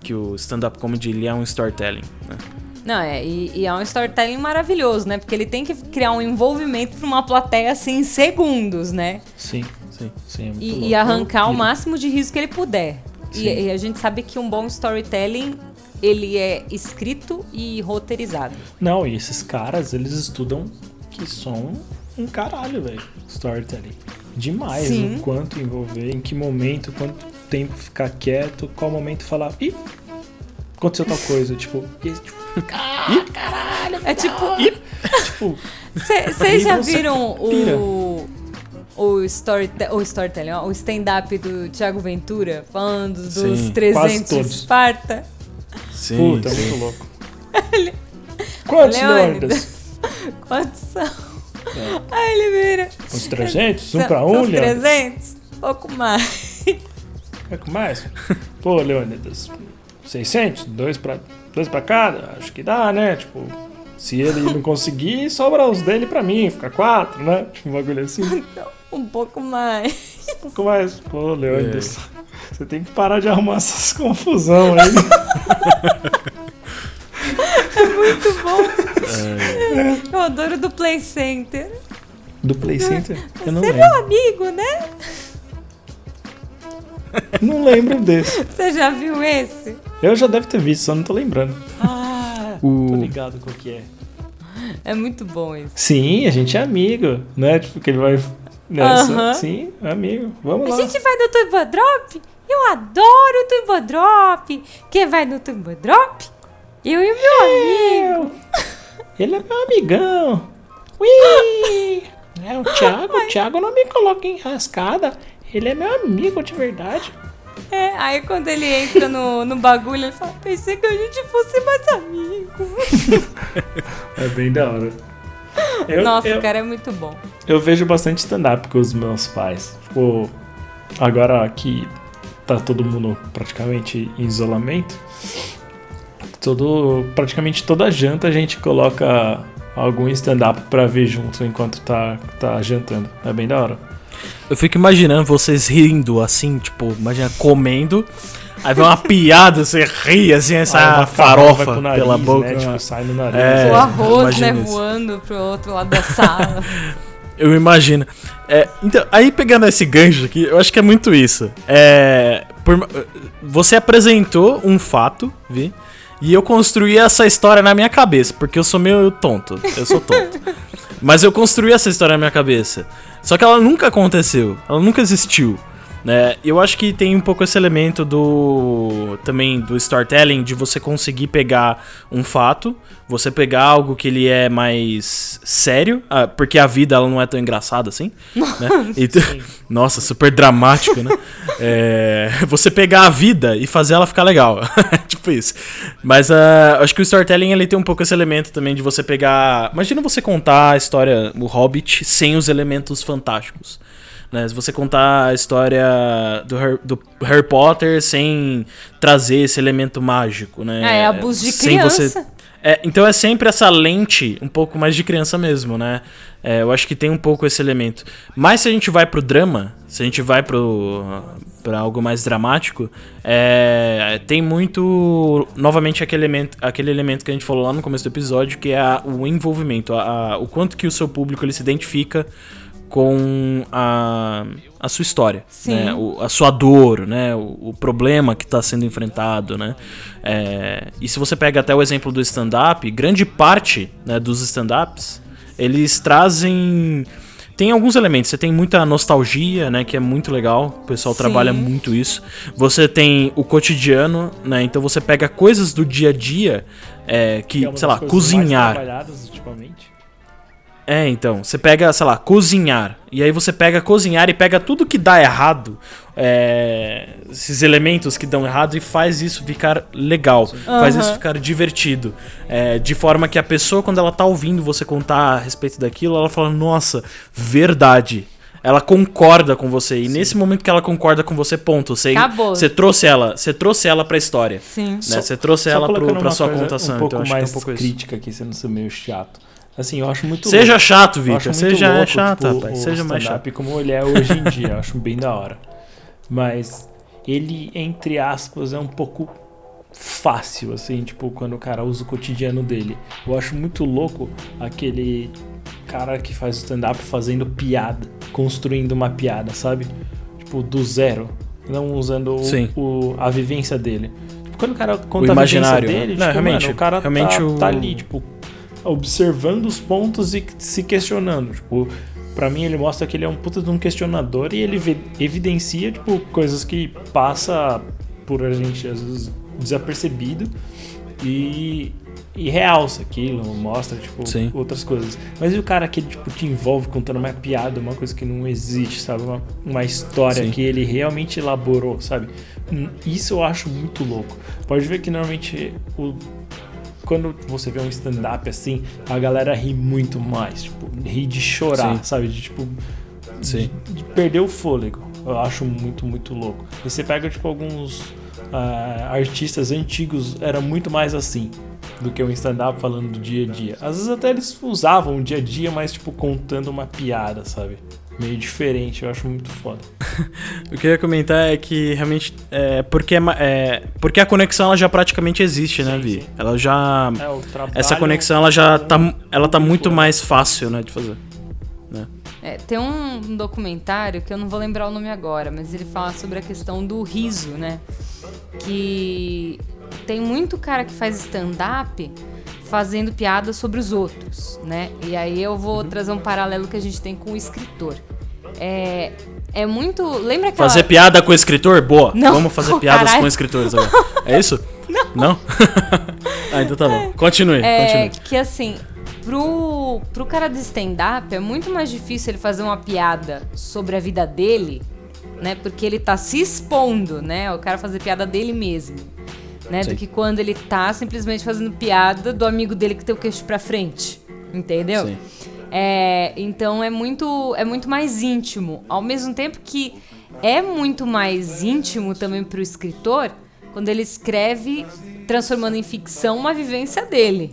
que o stand-up comedy ele é um storytelling, né? Não, é, e, e, é um storytelling maravilhoso, né? Porque ele tem que criar um envolvimento para uma plateia assim em segundos, né? Sim, sim, sim. É e, e, arrancar o máximo de riso que ele puder. E, e, a gente sabe que um bom storytelling ele é escrito e roteirizado. Não, e esses caras eles estudam que som um caralho, velho. Storytelling. Demais Sim. o quanto envolver, em que momento, quanto tempo ficar quieto, qual momento falar. Ih, aconteceu tal coisa. Tipo, e, tipo ah, caralho, É tipo. tipo. Vocês já viram o. O, story, o storytelling, o stand-up do Thiago Ventura falando dos Sim, 300 Esparta? Sim. Puta, sim. muito louco. Quantos Leônidas? Quantos são? É. Aí ele vira. Uns 300? Um pra um, Uns 300? Pouco mais. Pouco mais? Pô, Leônidas, 600? Dois pra, dois pra cada? Acho que dá, né? Tipo, se ele não conseguir, sobra os dele pra mim, fica quatro, né? Tipo, um bagulho assim. Não, um pouco mais. Um pouco mais. Pô, Leônidas, é. você tem que parar de arrumar essas confusão aí. É muito bom. É. Eu adoro do Play Center. Do Play Center? Eu não Você lembro. é meu amigo, né? Não lembro desse. Você já viu esse? Eu já deve ter visto, só não tô lembrando. Ah, o... tô ligado qual que é. É muito bom esse. Sim, a gente é amigo, né? Tipo, que ele vai nessa. Uh -huh. Sim, é amigo. Vamos a lá. A gente vai no Turbo Drop? Eu adoro o Turbo Drop. Quem vai no Turbo Drop? Eu e meu amigo. Ele é meu amigão. Ui! É, o Thiago, o Thiago não me coloca em rascada. Ele é meu amigo de verdade. É, aí quando ele entra no, no bagulho, ele fala, pensei que a gente fosse mais amigos. é bem da hora. Eu, Nossa, eu, cara, é muito bom. Eu vejo bastante stand-up com os meus pais. Tipo, agora que tá todo mundo praticamente em isolamento, todo, praticamente toda janta a gente coloca algum stand-up pra ver junto enquanto tá, tá jantando. É bem da hora. Eu fico imaginando vocês rindo assim, tipo, imagina comendo. Aí vem uma piada, você ri assim, essa uma farofa nariz, pela boca. Né? Tipo, sai no nariz. É, o arroz, né, isso. voando pro outro lado da sala. Eu imagino. É, então, aí pegando esse gancho aqui, eu acho que é muito isso. É, por- você apresentou um fato, vi, e eu construí essa história na minha cabeça, porque eu sou meio tonto. Eu sou tonto. Mas eu construí essa história na minha cabeça. Só que ela nunca aconteceu, ela nunca existiu. Né? Eu acho que tem um pouco esse elemento do também do storytelling de você conseguir pegar um fato, você pegar algo que ele é mais sério, ah, porque a vida ela não é tão engraçada assim, né? E tu- nossa, super dramático, né? É, você pegar a vida e fazer ela ficar legal, tipo isso. Mas ah, acho que o storytelling ele tem um pouco esse elemento também de você pegar, imagina você contar a história o Hobbit sem os elementos fantásticos. Né? Se você contar a história do Harry, do Harry Potter sem trazer esse elemento mágico, né? É abuso de Sem criança. É, então é sempre essa lente um pouco mais de criança mesmo, né? É, eu acho que tem um pouco esse elemento. Mas se a gente vai pro drama, se a gente vai pro para algo mais dramático, é, tem muito novamente aquele elemento, aquele elemento que a gente falou lá no começo do episódio, que é a- o envolvimento, a- a- o quanto que o seu público ele se identifica com a, a sua história, Sim. né? O- a sua dor, né? O, o problema que está sendo enfrentado, né? É, e se você pega até o exemplo do stand-up, grande parte né, dos stand-ups eles trazem tem alguns elementos. Você tem muita nostalgia, né? Que é muito legal. O pessoal Sim. trabalha muito isso. Você tem o cotidiano, né? Então você pega coisas do dia a dia é, que, Que é sei lá, cozinhar. É, então, você pega, sei lá, cozinhar. E aí você pega cozinhar e pega tudo que dá errado, é, esses elementos que dão errado, e faz isso ficar legal. Faz Aham. isso ficar divertido. É, de forma que a pessoa, quando ela tá ouvindo você contar a respeito daquilo, ela fala, nossa, verdade. Ela concorda com você. E nesse momento que ela concorda com você, ponto. Você, Acabou. você trouxe ela, você trouxe ela pra história. Sim. Né? Você trouxe Só ela pro, pra sua contação. Um pouco então acho que é mais um pouco isso. crítica aqui, sendo meio chato. Assim, eu acho muito Seja louco. chato, muito Seja louco, chato, tipo, rapaz. o Seja mais chato. como ele é hoje em dia. Eu acho bem da hora. Mas ele, entre aspas, é um pouco fácil, assim, tipo, quando o cara usa o cotidiano dele. Eu acho muito louco aquele cara que faz stand-up fazendo piada, construindo uma piada, sabe? Tipo, do zero. Não usando o- o- a vivência dele. Tipo, quando o cara conta imaginário, a né? vivência dele, Não, tipo, realmente- mano, o cara realmente tá, o- tá ali, tipo, observando os pontos e se questionando. Tipo, pra mim ele mostra que ele é um puta de um questionador e ele evidencia, tipo, coisas que passa por a gente às vezes desapercebido e, e realça aquilo, mostra, tipo, Sim. outras coisas. Mas e o cara que, tipo, te envolve contando uma piada, uma coisa que não existe, sabe? Uma, uma história Sim. que ele realmente elaborou, sabe? Isso eu acho muito louco. Pode ver que normalmente o quando você vê um stand-up assim, a galera ri muito mais. Tipo, ri de chorar, Sim. sabe? De tipo. Sim. De, de perder o fôlego. Eu acho muito, muito louco. E você pega, tipo, alguns ah, artistas antigos, era muito mais assim do que um stand-up falando do dia a dia. Às vezes até eles usavam o dia a dia, mas, tipo, contando uma piada, sabe? Meio diferente, eu acho muito foda. O que eu ia comentar é que realmente é porque, é é porque a conexão ela já praticamente existe, né, Sim, Vi? sim. Ela já É, o trabalho essa conexão ela já com tá ela tá muito é- mais fácil, né, de fazer. É, tem um documentário que eu não vou lembrar o nome agora, mas ele fala sobre a questão do riso, né? Que tem muito cara que faz stand-up fazendo piada sobre os outros, né? E aí eu vou trazer um paralelo que a gente tem com o escritor. É, é muito. Lembra aquela. Fazer piada com o escritor? Boa. Não. Vamos fazer Oh, piadas caralho. com escritores agora. É isso? Não. Não? ah, então tá bom. Continue, É, continue. que assim, pro, pro cara de stand-up é muito mais difícil ele fazer uma piada sobre a vida dele, né? Porque ele tá se expondo, né? O cara fazer piada dele mesmo. Né, Sim. do que quando ele tá simplesmente fazendo piada do amigo dele que tem o queixo pra frente. Entendeu? Sim. É, então é muito, é muito mais íntimo. Ao mesmo tempo que é muito mais íntimo também pro escritor quando ele escreve transformando em ficção uma vivência dele.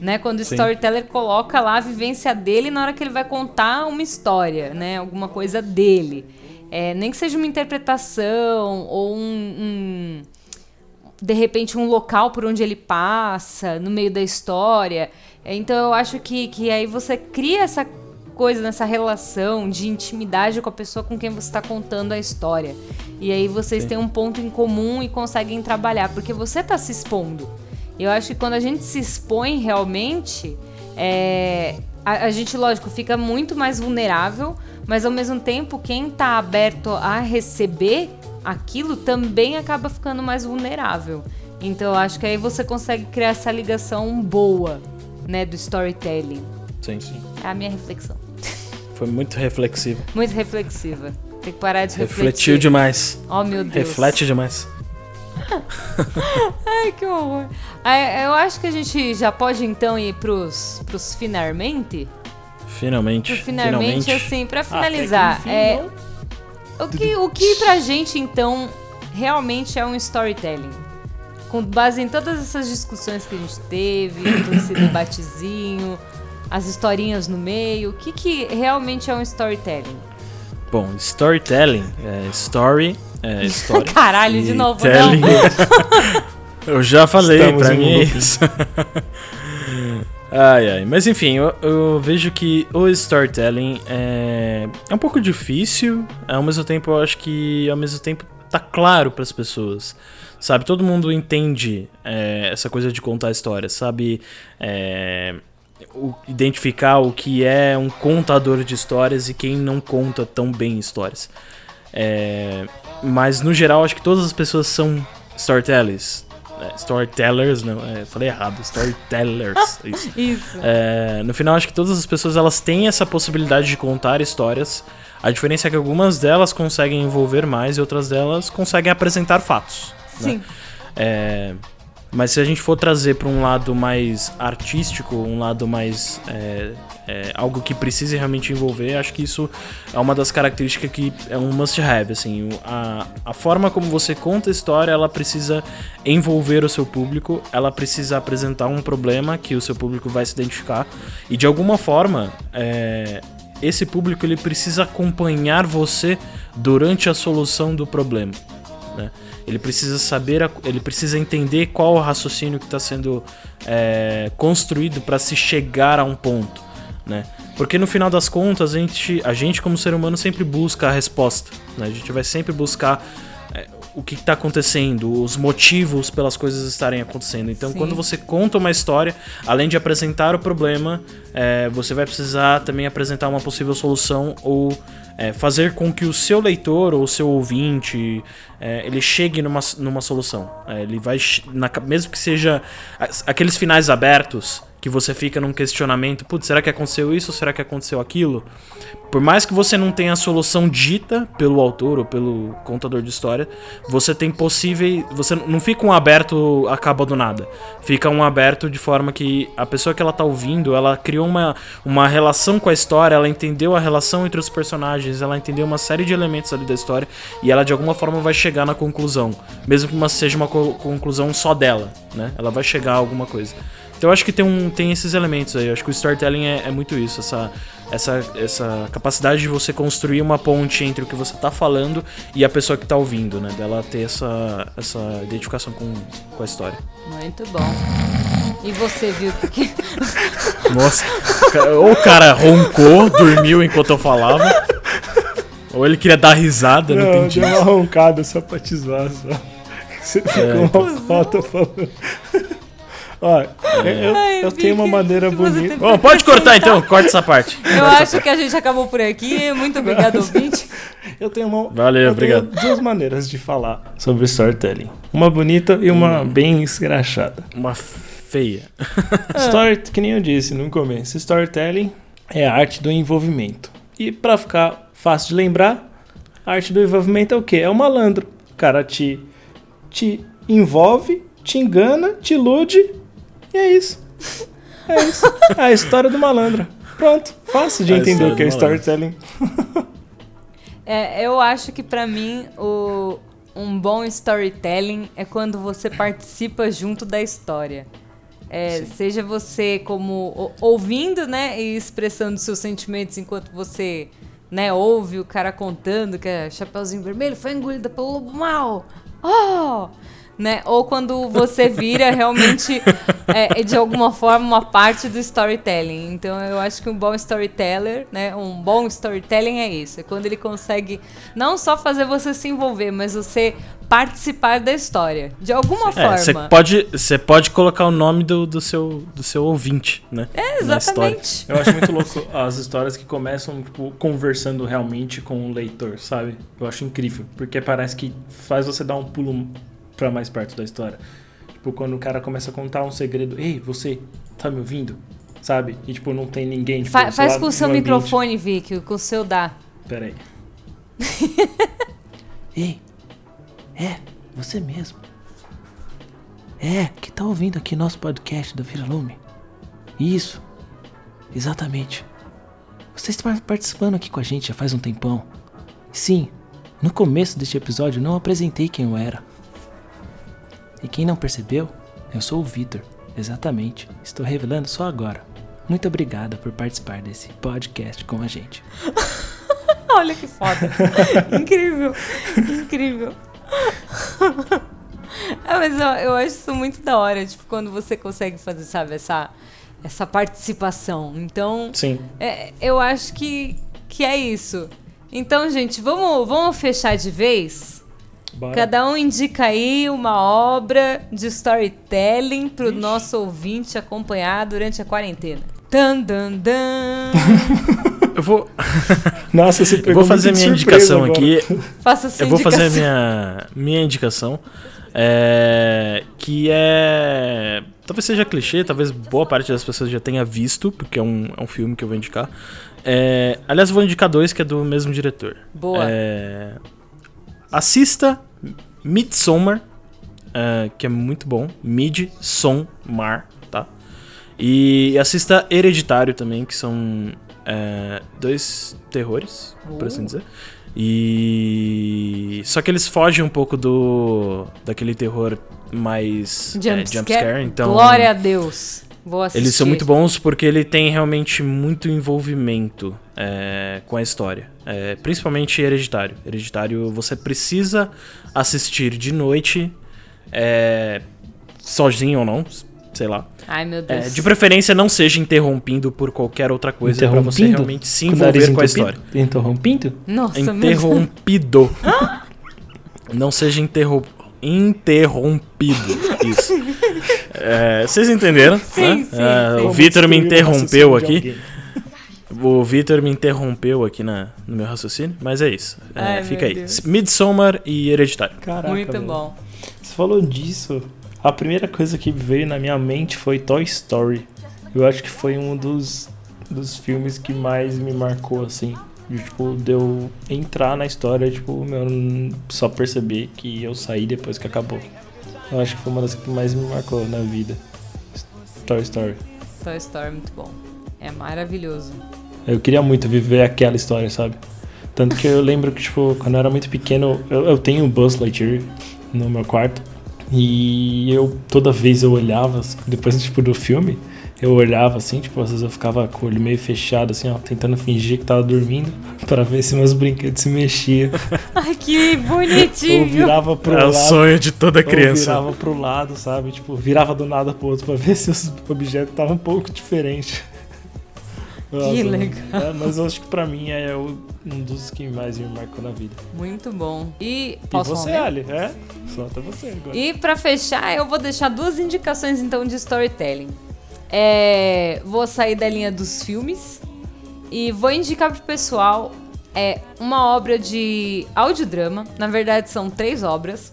Né? Quando o Sim. storyteller coloca lá a vivência dele na hora que ele vai contar uma história, né? Alguma coisa dele. É, nem que seja uma interpretação ou um, um- de repente um local por onde ele passa, no meio da história. Então eu acho que, que aí você cria essa coisa, nessa relação de intimidade com a pessoa com quem você está contando a história. E aí vocês têm um ponto em comum e conseguem trabalhar, porque você está se expondo. Eu acho que quando a gente se expõe realmente, é, a, a gente, lógico, fica muito mais vulnerável, mas ao mesmo tempo, quem tá aberto a receber aquilo também acaba ficando mais vulnerável. Então eu acho que aí você consegue criar essa ligação boa, né, do storytelling. Sim, sim. É a minha reflexão. Foi muito reflexivo. Muito reflexiva. Tem que parar de Refletiu refletir. demais. Oh, meu Deus. Reflete demais. Ai, que horror. Ah, Eu acho que a gente já pode então ir pros, pros finalmente. Finalmente. Pro finalmente, finalmente. assim, pra Até finalizar. é, não. O, que, o que pra gente, então, realmente é um storytelling? Com base em todas essas discussões que a gente teve, todo esse debatezinho, as historinhas no meio, o que, que realmente é um storytelling? Bom, storytelling. É story. É história. Caralho, de novo, telling- não. Eu já falei, Estamos pra mim é isso. ai, ai. Mas enfim, eu, eu vejo que o storytelling é, é um pouco difícil. Ao mesmo tempo, eu acho que ao mesmo tempo tá claro pras pessoas. Sabe, todo mundo entende é, essa coisa de contar histórias, sabe? É, o- identificar o que é um contador de histórias e quem não conta tão bem histórias. É, mas no geral, acho que todas as pessoas são storytellers. É, storytellers, não, é, falei errado, storytellers. isso. Isso. É, no final, acho que todas as pessoas elas têm essa possibilidade de contar histórias. A diferença é que algumas delas conseguem envolver mais e outras delas conseguem apresentar fatos. né? Sim. É, mas se a gente for trazer para um lado mais artístico, um lado mais. É, algo que precise realmente envolver, acho que isso é uma das características que é um must-have. Assim, a, a forma como você conta a história, ela precisa envolver o seu público, ela precisa apresentar um problema que o seu público vai se identificar, e de alguma forma. é, esse público ele precisa acompanhar você durante a solução do problema. né? Ele precisa saber, ele precisa entender qual o raciocínio que está sendo é, construído para se chegar a um ponto, né? Porque no final das contas a gente, a gente como ser humano sempre busca a resposta, né? A gente vai sempre buscar é, o que está acontecendo, os motivos pelas coisas estarem acontecendo. Então, Sim. quando você conta uma história, além de apresentar o problema, é, você vai precisar também apresentar uma possível solução ou é, fazer com que o seu leitor ou o seu ouvinte é, ele chegue numa, numa solução. É, ele vai, na mesmo que seja aqueles finais abertos que você fica num questionamento, putz, será que aconteceu isso será que aconteceu aquilo? Por mais que você não tenha a solução dita pelo autor ou pelo contador de história, você tem possíveis. Você não fica um aberto acaba do nada. Fica um aberto de forma que a pessoa que ela tá ouvindo, ela criou uma, uma relação com a história, ela entendeu a relação entre os personagens, ela entendeu uma série de elementos ali da história e ela de alguma forma vai chegar na conclusão. Mesmo que uma, seja uma co- conclusão só dela, né? Ela vai chegar a alguma coisa. Então eu acho que tem, um, tem esses elementos aí. Eu acho que o storytelling é, é muito isso, essa, essa, essa capacidade de você construir uma ponte entre o que você tá falando e a pessoa que tá ouvindo, né? Dela ter essa, essa identificação com, com a história. Muito bom. E você viu que. Nossa, ou o cara roncou, dormiu enquanto eu falava, ou ele queria dar risada, não, Não, entendi. deu uma roncada só pra te zoar, só. Você ficou uma foto falando. Ó, eu, Ai, eu tenho uma maneira bonita. Bom, pode cortar então, corta essa parte. Eu acho que a gente acabou por aqui. Muito obrigado, ouvinte. Eu tenho uma. Valeu, eu obrigado. Tenho duas maneiras de falar sobre storytelling: uma bonita e uma bem escrachada. Uma feia. Story, que nem eu disse no começo, storytelling é a arte do envolvimento. E pra ficar fácil de lembrar, a arte do envolvimento é o quê? É o malandro. O cara te, te envolve, te engana, te ilude, e é isso. É isso. É a história do malandro. Pronto, fácil de A entender o que é storytelling. É, eu acho que pra mim o, um bom storytelling é quando você participa junto da história. É, seja você como ouvindo, né, e expressando seus sentimentos enquanto você, né, ouve o cara contando que a Chapeuzinho Vermelho foi engolida pelo lobo mal. Oh! Né? Ou quando você vira realmente é, é, de alguma forma uma parte do storytelling. Então eu acho que um bom storyteller, né, um bom storytelling é isso, é quando ele consegue não só fazer você se envolver, mas você participar da história de alguma É, você forma. pode, você pode colocar o nome do, do, seu, do seu ouvinte, né? É, na história. exatamente. Eu acho muito louco as histórias que começam, tipo, conversando realmente com o leitor, sabe? Eu acho incrível, porque parece que faz você dar um pulo pra mais perto da história. Tipo, quando o cara começa a contar um segredo, ei, você, tá me ouvindo? Sabe? E, tipo, não tem ninguém, tipo, Fa- faz com o seu microfone, Vicky, com o seu dá. Pera aí. Ei, é, você mesmo. É, que tá ouvindo aqui nosso podcast da Vira Lume. Isso, exatamente. Você está participando aqui com a gente já faz um tempão. Sim, no começo deste episódio não apresentei quem eu era. E quem não percebeu, eu sou o Vitor. Exatamente, estou revelando só agora. Muito obrigada por participar desse podcast com a gente. Olha que foda. incrível. Incrível. ah, mas eu, eu acho isso muito da hora, tipo, quando você consegue fazer, sabe, essa, essa participação. Então, Sim. é, eu acho que, que é isso. Então, gente, vamos, vamos fechar de vez? Bora. Cada um indica aí uma obra de storytelling pro nosso ouvinte acompanhar durante a quarentena. Dan, dan, dan. Eu vou, Nossa, você eu pegou vou fazer minha indicação agora. aqui. Faça sua Eu vou fazer a indicação. minha, minha indicação. é, que é. Talvez seja clichê, talvez boa parte das pessoas já tenha visto, porque é um, é um filme que eu vou indicar. É, aliás, eu vou indicar dois que é do mesmo diretor. Boa. É, assista Midsommar, é, que é muito bom. Midsommar, tá? E assista Hereditário também, que são é, dois terrores, por assim dizer. E. Só que eles fogem um pouco do. daquele terror mais. é, Jump jumpscare, scare. então. Glória a Deus. Vou assistir. Eles são muito bons porque ele tem realmente muito envolvimento é, com a história. É, principalmente Hereditário. Hereditário você precisa assistir de noite, é, sozinho ou não, sei lá. Ai, meu É, Deus. de preferência não seja interrompido por qualquer outra coisa pra você Interrompido? realmente se Com envolver com a entupido? história. Interrompido? Nossa. Interrompido. não seja interro... interrompido. Isso. É, vocês entenderam? Sim, né? sim, É, sim. O Vitor me interrompeu aqui. O Vitor me interrompeu aqui na, no meu raciocínio, mas é isso. É, Ai, fica aí. Deus. Midsommar e Hereditário. Caraca, Muito velho. bom. Você falou disso. A primeira coisa que veio na minha mente foi Toy Story. Eu acho que foi um dos, dos filmes que mais me marcou, assim. De, tipo, de eu entrar na história, tipo, meu, só perceber que eu saí depois que acabou. Eu acho que foi uma das que mais me marcou na vida. Toy Story. Toy Story é muito bom. É maravilhoso. Eu queria muito viver aquela história, sabe? Tanto que eu lembro que, tipo, quando eu era muito pequeno, eu, eu tenho o Buzz Lightyear no meu quarto. E eu, toda vez eu olhava, depois, tipo, do filme, eu olhava assim, tipo, às vezes eu ficava com o olho meio fechado, assim, ó, tentando fingir que tava dormindo, pra ver se meus brinquedos se mexiam. Ai, que ou bonitinho. virava pro É o lado. sonho de toda Ou criança. virava pro lado, sabe? Tipo, virava do nada pro outro pra ver se os objetos estavam um pouco diferentes. Nossa, legal. é, mas eu acho que pra mim é um dos que mais me marcou na vida. Muito bom. E E você? Ali? É? Solta você agora. E pra fechar, eu vou deixar duas indicações então de storytelling. É, vou sair da linha dos filmes e vou indicar pro pessoal é uma obra de audiodrama. Na verdade, são três obras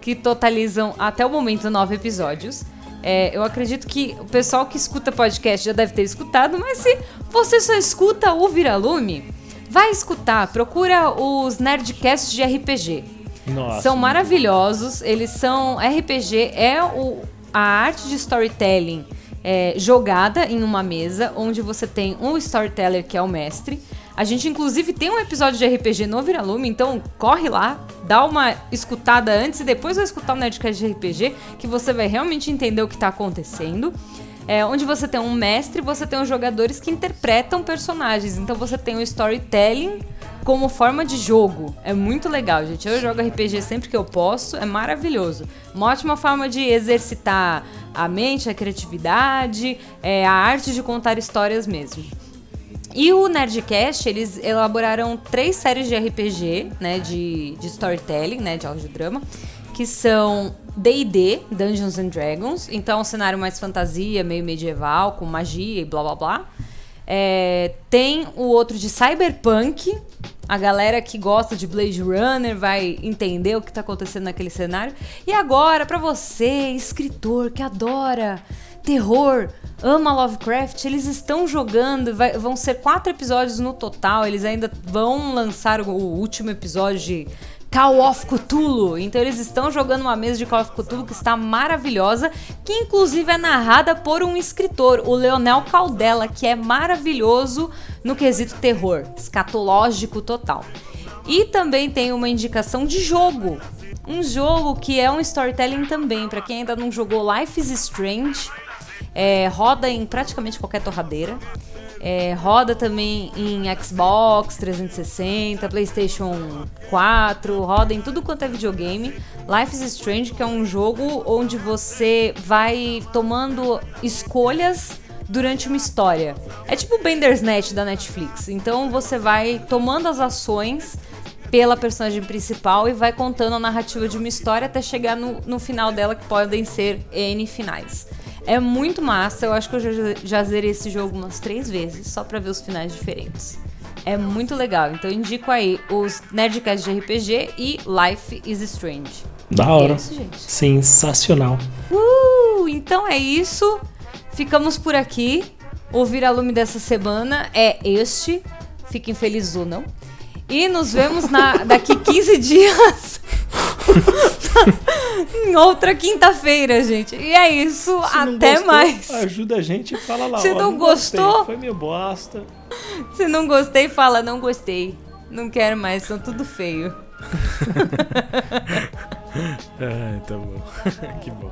que totalizam até o momento nove episódios. É, eu acredito que o pessoal que escuta podcast já deve ter escutado, mas se você só escuta o Viralume, vai escutar. Procura os Nerdcasts de RPG. Nossa. São maravilhosos, eles são. RPG é o, a arte de storytelling é, jogada em uma mesa, onde você tem um storyteller que é o mestre. A gente, inclusive, tem um episódio de RPG no Viralume, então corre lá, dá uma escutada antes e depois vai escutar o Nerdcast de RPG, que você vai realmente entender o que tá acontecendo. É, onde você tem um mestre, você tem os jogadores que interpretam personagens. Então você tem o storytelling como forma de jogo. É muito legal, gente. Eu jogo RPG sempre que eu posso, é maravilhoso. Uma ótima forma de exercitar a mente, a criatividade, é, a arte de contar histórias mesmo. E o Nerdcast, eles elaboraram três séries de RPG, né, de, de storytelling, né, de audiodrama, que são D&D, Dungeons and Dragons, então um cenário mais fantasia, meio medieval, com magia e blá blá blá. É, tem o outro de Cyberpunk, a galera que gosta de Blade Runner vai entender o que está acontecendo naquele cenário. E agora, para você, escritor que adora terror, ama Lovecraft, eles estão jogando, vai, vão ser quatro episódios no total, eles ainda vão lançar o, último episódio de Call of Cthulhu. Então eles estão jogando uma mesa de Call of Cthulhu que está maravilhosa, que inclusive é narrada por um escritor, o Leonel Caldela, que é maravilhoso no quesito terror, escatológico total. E também tem uma indicação de jogo. Um jogo que é um storytelling também, para quem ainda não jogou Life is Strange, é, roda em praticamente qualquer torradeira. É, roda também em Xbox 360, PlayStation 4, roda em tudo quanto é videogame. Life is Strange, que é um jogo onde você vai tomando escolhas durante uma história. É tipo o Bender's Net da Netflix. Então você vai tomando as ações pela personagem principal e vai contando a narrativa de uma história até chegar no, no final dela, que podem ser N finais. É muito massa, eu acho que eu já, já zerei esse jogo umas três vezes, só pra ver os finais diferentes. É muito legal, então indico aí os Nerdcasts de RPG e Life is Strange. Da hora. É isso, gente. Sensacional. Uh, então é isso. Ficamos por aqui. O viralume dessa semana é este. Fiquem felizes ou não. E nos vemos na, daqui 15 dias. em outra quinta-feira, gente. E é isso. Se não Até gostou, mais. Ajuda a gente e fala lá. Se ó, não gostei, gostou- Foi meio bosta. Se não gostei, fala não gostei. Não quero mais, são tudo feio. Ai, tá bom. que bom.